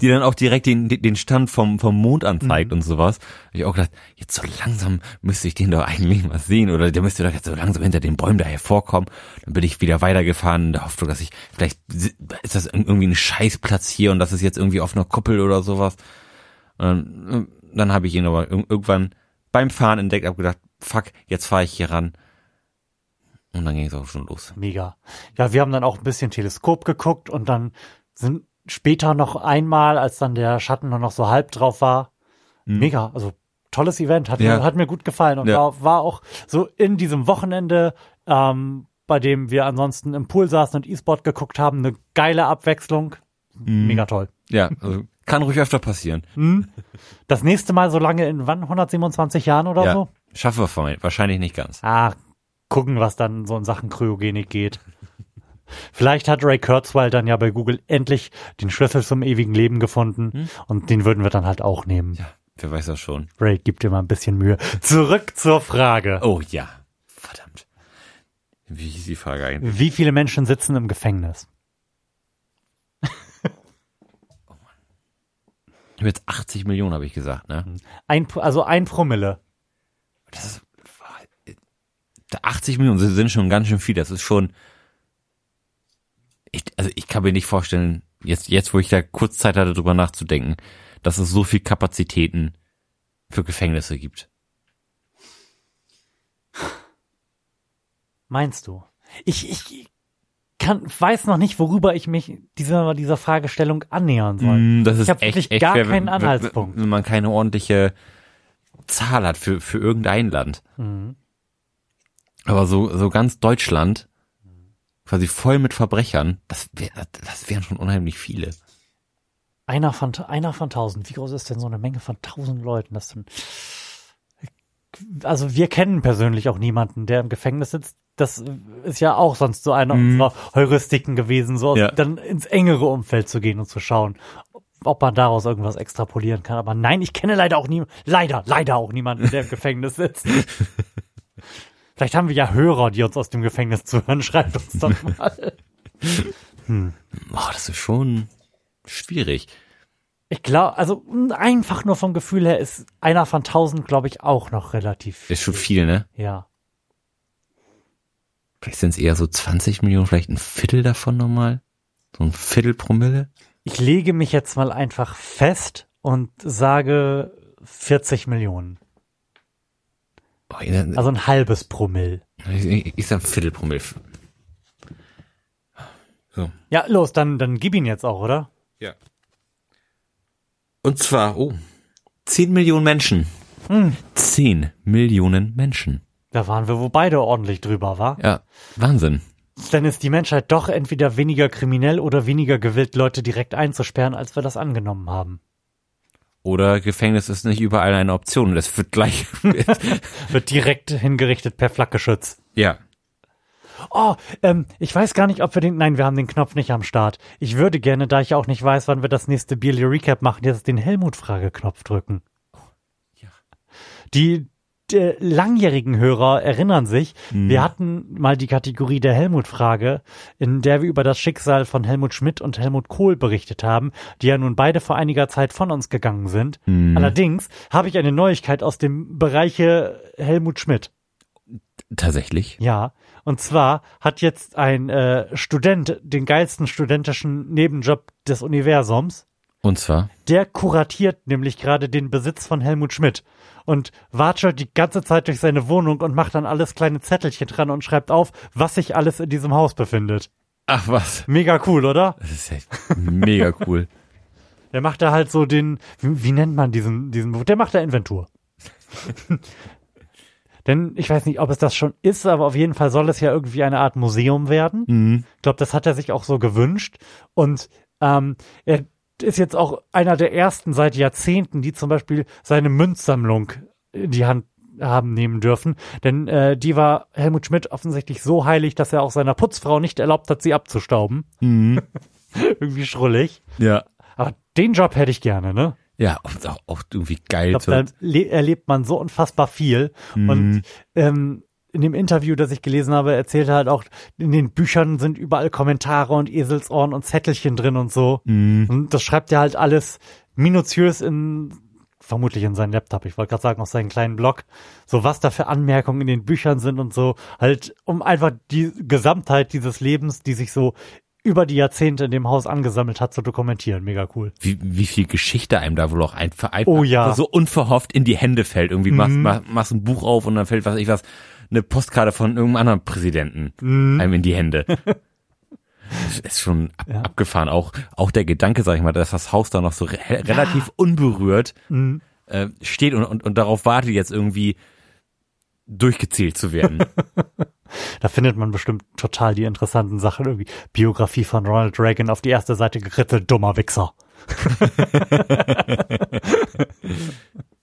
die dann auch direkt den, den Stand vom, vom Mond anzeigt mhm. und sowas. Hab ich auch gedacht, jetzt so langsam müsste ich den doch eigentlich mal sehen oder der müsste doch jetzt so langsam hinter den Bäumen da hervorkommen. Dann bin ich wieder weitergefahren in der Hoffnung, dass ich, vielleicht ist das irgendwie ein Scheißplatz hier und das ist jetzt irgendwie auf einer Kuppel oder sowas. Und dann, dann habe ich ihn aber ir- irgendwann beim Fahren entdeckt, habe gedacht, fuck, jetzt fahre ich hier ran. Und dann ging es auch schon los. Mega. Ja, wir haben dann auch ein bisschen Teleskop geguckt und dann sind später noch einmal, als dann der Schatten nur noch so halb drauf war. Mega. Also tolles Event. Hat, Mhm. Ja. mir, hat mir gut gefallen und Ja. war, war auch so in diesem Wochenende, ähm, bei dem wir ansonsten im Pool saßen und E-Sport geguckt haben, eine geile Abwechslung. Mhm. Mega toll. Ja, also kann ruhig öfter passieren. Das nächste Mal so lange in wann? 127 Jahren oder ja, so? schaffen wir vorhin. Wahrscheinlich nicht ganz. Ah, gucken, was dann so in Sachen Kryogenik geht. Vielleicht hat Ray Kurzweil dann ja bei Google endlich den Schlüssel zum ewigen Leben gefunden und den würden wir dann halt auch nehmen. Ja, wer weiß das schon. Ray, gib dir mal ein bisschen Mühe. Zurück zur Frage. Oh ja, verdammt. Wie hieß die Frage eigentlich? Wie viele Menschen sitzen im Gefängnis? Ich habe jetzt 80 Millionen, habe ich gesagt, ne? Ein, also ein Promille. Das ist, 80 Millionen sind schon ganz schön viel. Das ist schon. Ich, also ich kann mir nicht vorstellen, jetzt, jetzt wo ich da kurz Zeit hatte, drüber nachzudenken, dass es so viel Kapazitäten für Gefängnisse gibt. Meinst du? Ich, ich kann, weiß noch nicht, worüber ich mich dieser, dieser Fragestellung annähern soll. Mm, Das ist Ich echt, wirklich echt gar schwer, keinen wenn- Anhaltspunkt. Wenn, wenn man keine ordentliche Zahl hat für, für irgendein Land. Mhm. Aber so, so ganz Deutschland, quasi voll mit Verbrechern, das, wär, das wären schon unheimlich viele. Einer von, einer von tausend. Wie groß ist denn so eine Menge von tausend Leuten? Das sind, also wir kennen persönlich auch niemanden, der im Gefängnis sitzt. Das ist ja auch sonst so eine unserer Heuristiken gewesen, so Ja. dann ins engere Umfeld zu gehen und zu schauen, ob man daraus irgendwas extrapolieren kann. Aber nein, ich kenne leider auch nie, leider, leider auch niemanden, der im Gefängnis sitzt. [laughs] Vielleicht haben wir ja Hörer, die uns aus dem Gefängnis zuhören. [laughs] Schreibt uns doch [laughs] mal. Boah, das ist schon schwierig. Ich glaube, also einfach nur vom Gefühl her ist einer von tausend, glaube ich, auch noch relativ viel. Ist schon viel, ne? Ja. Vielleicht sind es eher so 20 Millionen, vielleicht ein Viertel davon nochmal. So ein Viertel Promille. Ich lege mich jetzt mal einfach fest und sage 40 Millionen. Boah, ich, Also ein halbes Promille. ich, ich sag Viertel Promille. So. Ja, los, dann, dann gib ihn jetzt auch, oder? Ja. Und zwar, oh, 10 Millionen Menschen. Hm. 10 Millionen Menschen. Da waren wir wohl beide ordentlich drüber, war? Ja, Wahnsinn. Dann ist die Menschheit doch entweder weniger kriminell oder weniger gewillt, Leute direkt einzusperren, als wir das angenommen haben. Oder Gefängnis ist nicht überall eine Option. Das wird gleich. [laughs] Wird direkt hingerichtet per Flakgeschütz. ja. Oh, ähm, ich weiß gar nicht, ob wir den. Nein, wir haben den Knopf nicht am Start. Ich würde gerne, da ich auch nicht weiß, wann wir das nächste Bierly Recap machen, jetzt den Helmut-Frage-Knopf drücken. Ja. Die, die langjährigen Hörer erinnern sich, wir hatten mal die Kategorie der Helmut-Frage, in der wir über das Schicksal von Helmut Schmidt und Helmut Kohl berichtet haben, die ja nun beide vor einiger Zeit von uns gegangen sind. Allerdings habe ich eine Neuigkeit aus dem Bereiche Helmut Schmidt. Tatsächlich. Ja, und zwar hat jetzt ein äh, Student den geilsten studentischen Nebenjob des Universums. Und zwar. Der kuratiert nämlich gerade den Besitz von Helmut Schmidt und watschelt die ganze Zeit durch seine Wohnung und macht dann alles kleine Zettelchen dran und schreibt auf, was sich alles in diesem Haus befindet. Ach was. Mega cool, oder? Das ist echt mega cool. [laughs] Der macht da halt so den, wie, wie nennt man diesen, diesen, der macht da Inventur. [laughs] Denn ich weiß nicht, ob es das schon ist, aber auf jeden Fall soll es ja irgendwie eine Art Museum werden. Mhm. Ich glaube, das hat er sich auch so gewünscht. Und ähm, er ist jetzt auch einer der ersten seit Jahrzehnten, die zum Beispiel seine Münzsammlung in die Hand haben nehmen dürfen. Denn äh, die war Helmut Schmidt offensichtlich so heilig, dass er auch seiner Putzfrau nicht erlaubt hat, sie abzustauben. Mhm. [laughs] Irgendwie schrullig. Ja. Aber den Job hätte ich gerne, ne? Ja, auch, auch, irgendwie geil. Ich glaube, da le- erlebt man so unfassbar viel. Und ähm, in dem Interview, das ich gelesen habe, erzählt er halt auch, in den Büchern sind überall Kommentare und Eselsohren und Zettelchen drin und so. Und das schreibt er halt alles minutiös in, vermutlich in seinen Laptop, ich wollte gerade sagen, auf seinen kleinen Blog, so was da für Anmerkungen in den Büchern sind und so, halt, um einfach die Gesamtheit dieses Lebens, die sich so über die Jahrzehnte in dem Haus angesammelt hat, zu dokumentieren. Mega cool. Wie, wie viel Geschichte einem da wohl auch einfach, einfach Oh ja. so unverhofft in die Hände fällt. Irgendwie machst, mach, machst ein Buch auf und dann fällt, was ich was, eine Postkarte von irgendeinem anderen Präsidenten einem in die Hände. [laughs] Das ist schon ab, Ja. abgefahren. Auch, auch der Gedanke, sag ich mal, dass das Haus da noch so re relativ unberührt äh, steht und, und, und darauf wartet jetzt irgendwie durchgezählt zu werden. [laughs] Da findet man bestimmt total die interessanten Sachen. Irgendwie Biografie von Ronald Reagan auf die erste Seite gekritzelt, dummer Wichser. [laughs]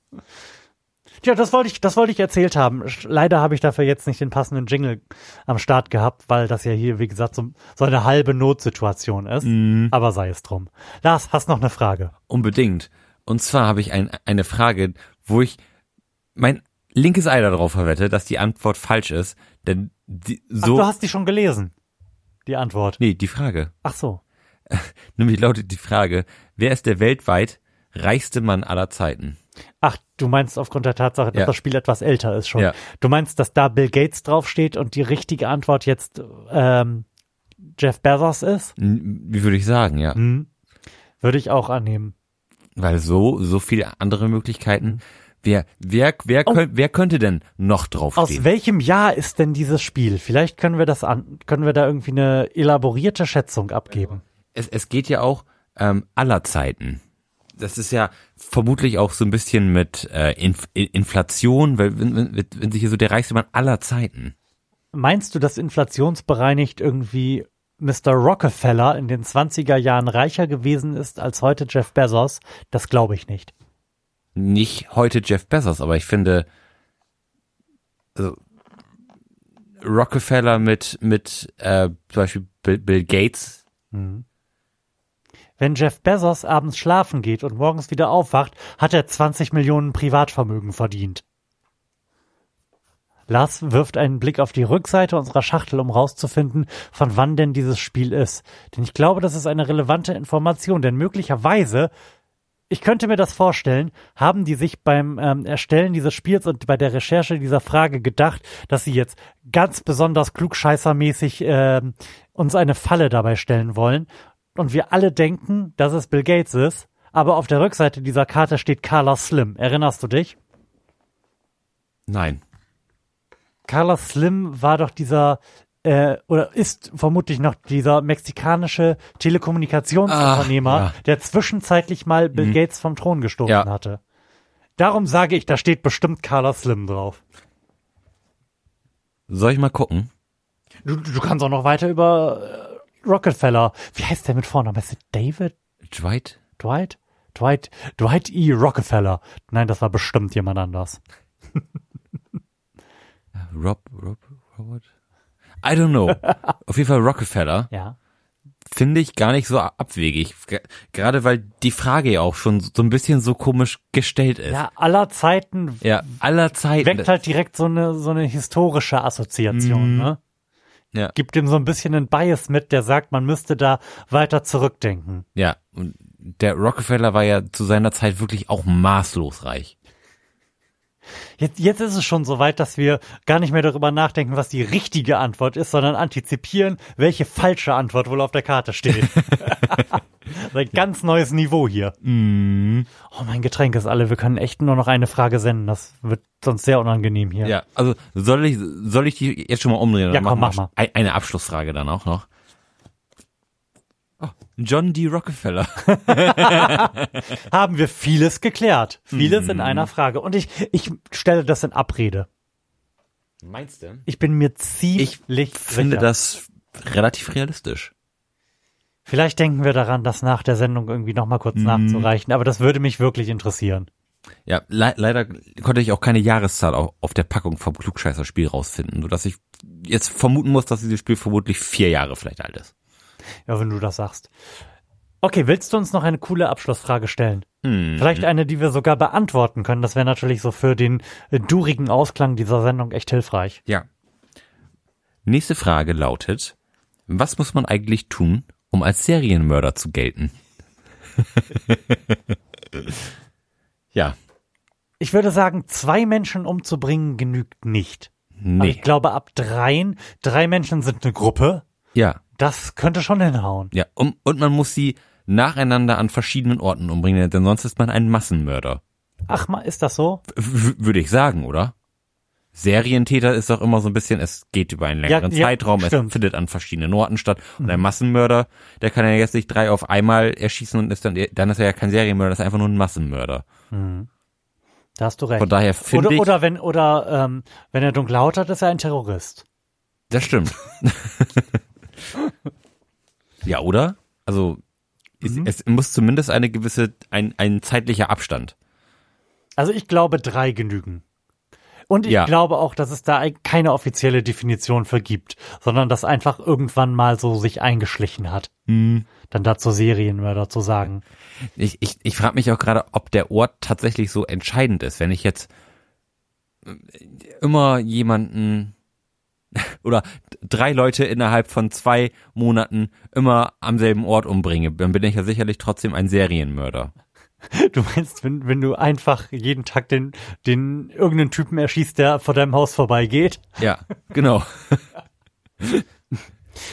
Tja, das wollte ich, das wollte ich erzählt haben. Leider habe ich dafür jetzt nicht den passenden Jingle am Start gehabt, weil das ja hier, wie gesagt, so, so eine halbe Notsituation ist. Aber sei es drum. Lars, hast noch eine Frage? Unbedingt. Und zwar habe ich ein, eine Frage, wo ich mein linkes Ei darauf verwette, dass die Antwort falsch ist. Denn die, Ach, so. du hast die schon gelesen. Die Antwort. nee, die Frage. Ach so. [laughs] Nämlich lautet die Frage, wer ist der weltweit reichste Mann aller Zeiten? Ach, du meinst aufgrund der Tatsache, dass Ja. das Spiel etwas älter ist schon. Ja. Du meinst, dass da Bill Gates draufsteht und die richtige Antwort jetzt ähm, Jeff Bezos ist? Wie würde ich sagen, ja. Hm. Würde ich auch annehmen. Weil so, so viele andere Möglichkeiten. Wer, wer, wer, Oh. könnt, wer könnte denn noch Aus draufstehen? welchem Jahr ist denn dieses Spiel? Vielleicht können wir das an, können wir da irgendwie eine elaborierte Schätzung abgeben. Es, es geht ja auch ähm, aller Zeiten. Das ist ja vermutlich auch so ein bisschen mit äh, Inf Inflation, weil wenn, wenn, wenn sich hier so der reichste Mann aller Zeiten. Meinst du, dass inflationsbereinigt irgendwie Mr. Rockefeller in den 20er Jahren reicher gewesen ist als heute Jeff Bezos? Das glaube ich nicht. Nicht heute Jeff Bezos, aber ich finde, also Rockefeller mit mit äh, zum Beispiel Bill, Bill Gates. Wenn Jeff Bezos abends schlafen geht und morgens wieder aufwacht, hat er 20 Millionen Privatvermögen verdient. Lars wirft einen Blick auf die Rückseite unserer Schachtel, um rauszufinden, von wann denn dieses Spiel ist. Denn ich glaube, das ist eine relevante Information, denn möglicherweise, ich könnte mir das vorstellen, haben die sich beim ähm, Erstellen dieses Spiels und bei der Recherche dieser Frage gedacht, dass sie jetzt ganz besonders klugscheißermäßig ähm, uns eine Falle dabei stellen wollen und wir alle denken, dass es Bill Gates ist, aber auf der Rückseite dieser Karte steht Carla Slim. Erinnerst du dich? Nein. Carla Slim war doch dieser äh, oder ist vermutlich noch dieser mexikanische Telekommunikationsunternehmer, Ah, ja. der zwischenzeitlich mal Bill Gates vom Thron gestoßen Ja. hatte. Darum sage ich, da steht bestimmt Carla Slim drauf. Soll ich mal gucken? Du, du kannst auch noch weiter über äh, Rockefeller. Wie heißt der mit Vornamen? Ist David? Dwight? Dwight? Dwight? Dwight E. Rockefeller. Nein, das war bestimmt jemand anders. [laughs] Rob, Rob, Robert? I don't know. [laughs] Auf jeden Fall Rockefeller. Ja. finde ich gar nicht so abwegig. Ge- Gerade weil die Frage ja auch schon so ein bisschen so komisch gestellt ist. Ja, aller Zeiten Ja, aller Zeiten. weckt halt direkt so eine, so eine historische Assoziation, ne? Ja. Gibt ihm so ein bisschen einen Bias mit, der sagt, man müsste da weiter zurückdenken. Ja, und der Rockefeller war ja zu seiner Zeit wirklich auch maßlos reich. Jetzt, jetzt ist es schon so weit, dass wir gar nicht mehr darüber nachdenken, was die richtige Antwort ist, sondern antizipieren, welche falsche Antwort wohl auf der Karte steht. [laughs] Ein ganz neues Niveau hier. Oh, mein Getränk ist alle. Wir können echt nur noch eine Frage senden. Das wird sonst sehr unangenehm hier. Ja, also soll ich soll ich die jetzt schon mal umdrehen? Ja, komm, mach ein- Eine Abschlussfrage dann auch noch. Oh, John D. Rockefeller. [laughs] Haben wir vieles geklärt. Vieles in einer Frage. Und ich, ich stelle das in Abrede. Meinst du? Ich bin mir ziemlich Ich finde sicher. das relativ realistisch. Vielleicht denken wir daran, das nach der Sendung irgendwie nochmal kurz Mhm. nachzureichen. Aber das würde mich wirklich interessieren. Ja, le leider konnte ich auch keine Jahreszahl au- auf der Packung vom Klugscheißer-Spiel rausfinden, sodass ich jetzt vermuten muss, dass dieses Spiel vermutlich vier Jahre vielleicht alt ist. Ja, wenn du das sagst. Okay, willst du uns noch eine coole Abschlussfrage stellen? Hm. Vielleicht eine, die wir sogar beantworten können. Das wäre natürlich so für den äh, durigen Ausklang dieser Sendung echt hilfreich. Ja. Nächste Frage lautet, was muss man eigentlich tun, um als Serienmörder zu gelten? [laughs] ja, Ich würde sagen, zwei Menschen umzubringen genügt nicht. Aber nee. ich glaube, ab dreien, drei Menschen sind eine Gruppe. Ja, Das könnte schon hinhauen. Ja, um, und man muss sie nacheinander an verschiedenen Orten umbringen, denn sonst ist man ein Massenmörder. Ach, ist das so? W würde ich sagen, oder? Serientäter ist doch immer so ein bisschen, es geht über einen längeren Ja, ja, Zeitraum, es stimmt. findet an verschiedenen Orten statt. Und ein Massenmörder, der kann ja jetzt nicht drei auf einmal erschießen und ist dann, dann ist er ja kein Serienmörder, das ist einfach nur ein Massenmörder. Da hast du recht. Von daher finde oder, ich, oder wenn, oder, ähm, wenn er dunkle Haut hat, ist er ein Terrorist. das stimmt. [laughs] [laughs] ja, oder? Also, es, Mhm. es muss zumindest eine gewisse, ein, ein zeitlicher Abstand. Also ich glaube, drei genügen. Und ich Ja. glaube auch, dass es da ein- keine offizielle Definition für gibt, sondern dass einfach irgendwann mal so sich eingeschlichen hat, Hm. dann dazu Serienmörder zu sagen. Ich, ich, ich frage mich auch gerade, ob der Ort tatsächlich so entscheidend ist. Wenn ich jetzt äh, immer jemanden [laughs] oder drei Leute innerhalb von zwei Monaten immer am selben Ort umbringe, dann bin ich ja sicherlich trotzdem ein Serienmörder. [laughs] Du meinst, wenn, wenn du einfach jeden Tag den, den irgendeinen Typen erschießt, der vor deinem Haus vorbeigeht? Ja, genau. [laughs]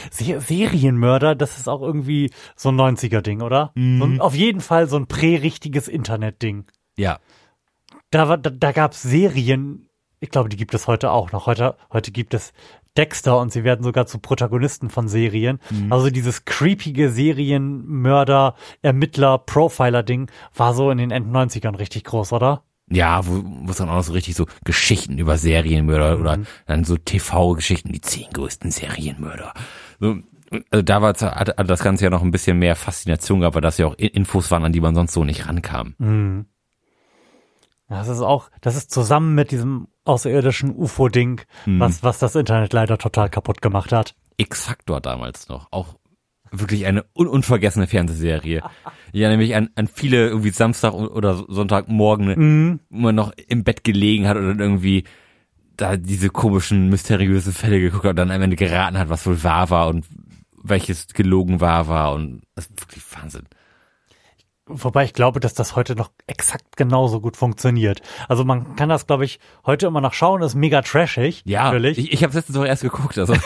Se Serienmörder, das ist auch irgendwie so ein 90er-Ding, oder? So ein, auf jeden Fall so ein prä-richtiges Internet-Ding. Ja. Da, war, da, da gab's Serien, ich glaube, die gibt es heute auch noch. Heute, heute gibt es Dexter und sie werden sogar zu Protagonisten von Serien. Also dieses creepige Serienmörder, Ermittler, Profiler-Ding war so in den Enden 90ern richtig groß, oder? Ja, wo, wo es dann auch noch so richtig so Geschichten über Serienmörder oder dann so TV-Geschichten, die zehn größten Serienmörder. So, also da war hat, hat das Ganze ja noch ein bisschen mehr Faszination gehabt, weil das ja auch Infos waren, an die man sonst so nicht rankam. Mhm. Das ist auch, das ist zusammen mit diesem außerirdischen UFO-Ding, was, was das Internet leider total kaputt gemacht hat. X-Factor damals noch, auch wirklich eine un unvergessene Fernsehserie. [laughs] Ja, nämlich an, an viele irgendwie Samstag oder Sonntagmorgen, wo man noch im Bett gelegen hat oder irgendwie da diese komischen, mysteriösen Fälle geguckt hat und dann am Ende geraten hat, was wohl wahr war und welches gelogen wahr war und das ist wirklich Wahnsinn. Wobei ich glaube, dass das heute noch exakt genauso gut funktioniert. Also man kann das, glaube ich, heute immer noch schauen, ist mega trashig. Ja, natürlich. ich, ich habe letztens auch erst geguckt, also [laughs]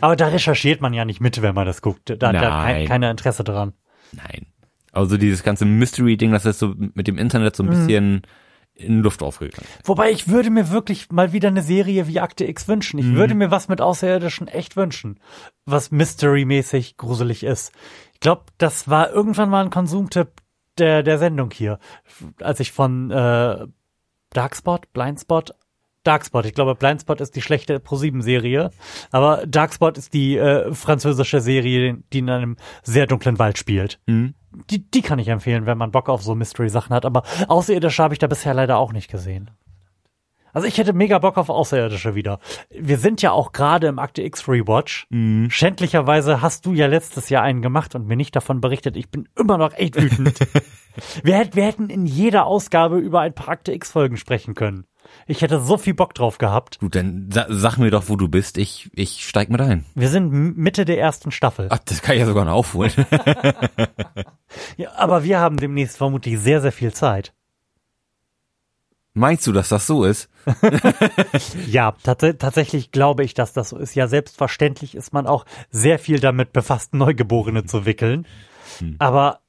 Aber da recherchiert man ja nicht mit, wenn man das guckt. Da hat ja kein, keiner Interesse dran. nein. Also dieses ganze Mystery-Ding, das ist so mit dem Internet so ein bisschen in Luft aufgegangen. Wobei ich würde mir wirklich mal wieder eine Serie wie Akte X wünschen. Ich würde mir was mit Außerirdischen echt wünschen, was Mystery-mäßig gruselig ist. Ich glaube, das war irgendwann mal ein Konsumtipp der, der Sendung hier, als ich von äh, Darkspot, Blindspot, Darkspot, ich glaube Blindspot ist die schlechte Pro-7-Serie, aber Darkspot ist die äh, französische Serie, die in einem sehr dunklen Wald spielt. Mhm. Die, die kann ich empfehlen, wenn man Bock auf so Mystery-Sachen hat, aber Außerirdische habe ich da bisher leider auch nicht gesehen. Also ich hätte mega Bock auf Außerirdische wieder. Wir sind ja auch gerade im Akte X Rewatch. Schändlicherweise hast du ja letztes Jahr einen gemacht und mir nicht davon berichtet. Ich bin immer noch echt wütend. [laughs] wir, hätt, wir hätten in jeder Ausgabe über ein paar Akte X Folgen sprechen können. Ich hätte so viel Bock drauf gehabt. Gut, dann sa sag mir doch, wo du bist. Ich, ich steig mit ein. Wir sind Mitte der ersten Staffel. Ach, das kann ich ja sogar noch aufholen. [laughs] Ja, aber wir haben demnächst vermutlich sehr, sehr viel Zeit. Meinst du, dass das so ist? [laughs] Ja, tats tatsächlich glaube ich, dass das so ist. Ja, selbstverständlich ist man auch sehr viel damit befasst, Neugeborene zu wickeln. Aber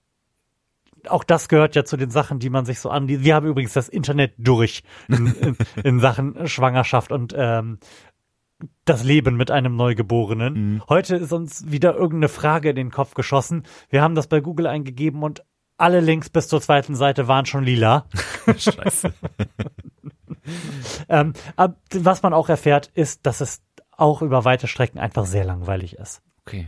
auch das gehört ja zu den Sachen, die man sich so an. Wir haben übrigens das Internet durch in, in, [laughs] in Sachen Schwangerschaft und ähm, das Leben mit einem Neugeborenen. Heute ist uns wieder irgendeine Frage in den Kopf geschossen. Wir haben das bei Google eingegeben und alle Links bis zur zweiten Seite waren schon lila. [laughs] Scheiße. Ähm, was man auch erfährt, ist, dass es auch über weite Strecken einfach sehr langweilig ist. Okay.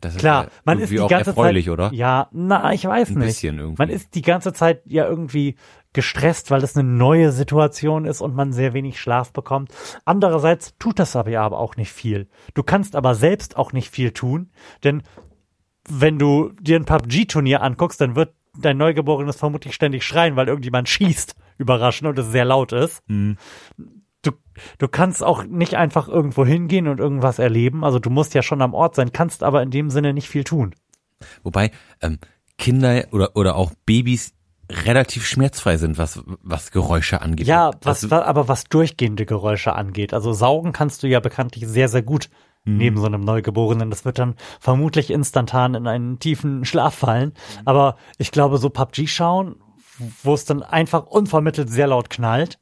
Das ist Klar, ja man ist die auch ganze erfreulich, Zeit, oder? Ja, na, ich weiß Ein nicht. bisschen irgendwie. Man ist die ganze Zeit ja irgendwie gestresst, weil es eine neue Situation ist und man sehr wenig Schlaf bekommt. Andererseits tut das aber ja aber auch nicht viel. Du kannst aber selbst auch nicht viel tun, denn wenn du dir ein PUBG-Turnier anguckst, dann wird dein Neugeborenes vermutlich ständig schreien, weil irgendjemand schießt, überraschend und es sehr laut ist. Mhm. Du, du kannst auch nicht einfach irgendwo hingehen und irgendwas erleben. Also du musst ja schon am Ort sein, kannst aber in dem Sinne nicht viel tun. Wobei ähm, Kinder oder oder auch Babys relativ schmerzfrei sind, was, was Geräusche angeht. Ja, was, Also, aber was durchgehende Geräusche angeht. Also saugen kannst du ja bekanntlich sehr, sehr gut Mhm. neben so einem Neugeborenen. Das wird dann vermutlich instantan in einen tiefen Schlaf fallen. Mhm. Aber ich glaube, so PUBG schauen, wo es dann einfach unvermittelt sehr laut knallt.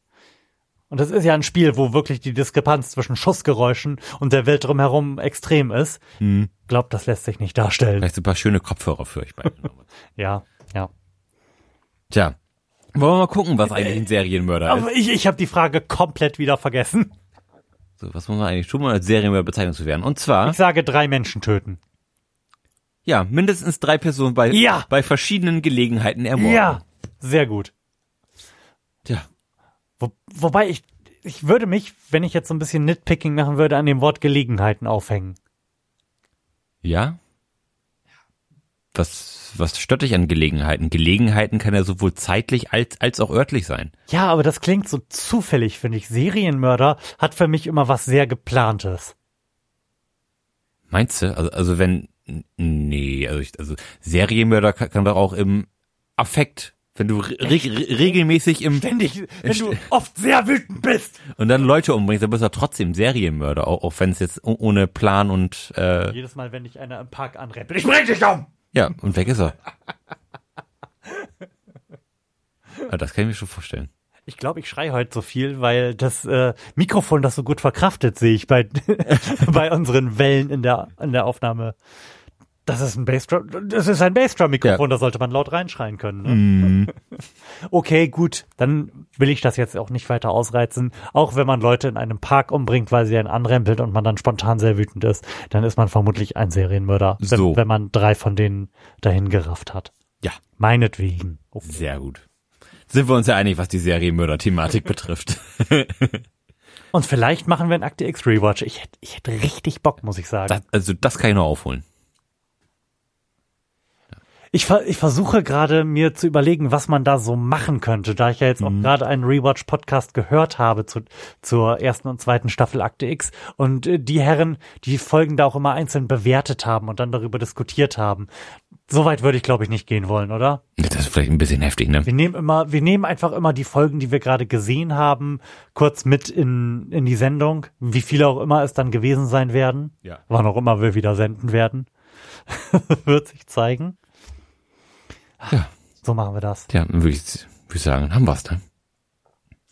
Und das ist ja ein Spiel, wo wirklich die Diskrepanz zwischen Schussgeräuschen und der Welt drumherum extrem ist. hm, Glaubt, das lässt sich nicht darstellen. vielleicht ein paar schöne Kopfhörer für euch beide. [laughs] Ja, ja. Tja, wollen wir mal gucken, was eigentlich ein Serienmörder ist. Aber ich, ich habe die Frage komplett wieder vergessen. So, was muss man eigentlich tun, um als Serienmörder bezeichnet zu werden? Und zwar, Ich sage drei Menschen töten. ja, mindestens drei Personen bei, Ja. bei verschiedenen Gelegenheiten ermorden. Ja, sehr gut. Tja, Wo, wobei ich, ich würde mich, wenn ich jetzt so ein bisschen Nitpicking machen würde, an dem Wort Gelegenheiten aufhängen. ja? Was, was stört dich an Gelegenheiten? Gelegenheiten kann ja sowohl zeitlich als, als auch örtlich sein. Ja, aber das klingt so zufällig, finde ich. Serienmörder hat für mich immer was sehr geplantes. Meinst du? Also, also wenn, nee, also, ich, also Serienmörder kann, kann doch auch im Affekt, wenn du re re regelmäßig im, Ständig, wenn du oft sehr wütend bist. und dann Leute umbringst, dann bist du trotzdem Serienmörder, auch, auch wenn es jetzt ohne Plan und, äh, Jedes Mal, wenn dich einer im Park anrempelt, ich bring dich um! Ja, und weg ist er. [laughs] Ah, das kann ich mir schon vorstellen. Ich glaube, ich schrei heute so viel, weil das äh, Mikrofon das so gut verkraftet, sehe ich bei, [laughs] bei unseren Wellen in der, in der Aufnahme. Das ist ein Bassdrum, das ist ein Bassdrum-Mikrofon, Ja. da sollte man laut reinschreien können. Ne? Mm, [laughs] Okay, gut, dann will ich das jetzt auch nicht weiter ausreizen. Auch wenn man Leute in einem Park umbringt, weil sie einen anrempelt und man dann spontan sehr wütend ist, dann ist man vermutlich ein Serienmörder, wenn, So. wenn man drei von denen dahin gerafft hat. ja, Meinetwegen. Okay. sehr gut. Sind wir uns ja einig, was die Serienmörder-Thematik betrifft. [laughs] Und vielleicht machen wir ein Akte X Rewatch. Ich hätte ich hätte richtig Bock, muss ich sagen. Das, also, das kann ich noch aufholen. Ich, ver ich versuche gerade mir zu überlegen, was man da so machen könnte, da ich ja jetzt auch gerade einen Rewatch-Podcast gehört habe zu, zur ersten und zweiten Staffel Akte X und äh, die Herren die Folgen da auch immer einzeln bewertet haben und dann darüber diskutiert haben. Soweit würde ich, glaube ich, nicht gehen wollen, oder? Das ist vielleicht ein bisschen heftig, ne? Wir nehmen immer, wir nehmen einfach immer die Folgen, die wir gerade gesehen haben, kurz mit in, in die Sendung, wie viele auch immer es dann gewesen sein werden. Ja. Wann auch immer wir wieder senden werden. [laughs] Wird sich zeigen. Ja. So machen wir das. Ja, dann würde ich, würde ich sagen, haben wir's, ne?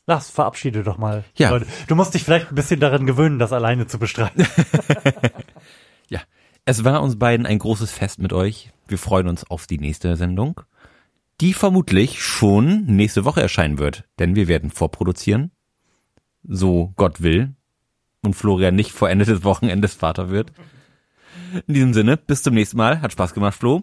Lass, verabschiede doch mal. Ja. Leute. Du musst dich vielleicht ein bisschen daran gewöhnen, das alleine zu bestreiten. [laughs] Ja. Es war uns beiden ein großes Fest mit euch. Wir freuen uns auf die nächste Sendung, die vermutlich schon nächste Woche erscheinen wird, denn wir werden vorproduzieren, so Gott will, und Florian nicht vor Ende des Wochenendes Vater wird. In diesem Sinne, bis zum nächsten Mal. Hat Spaß gemacht, Flo.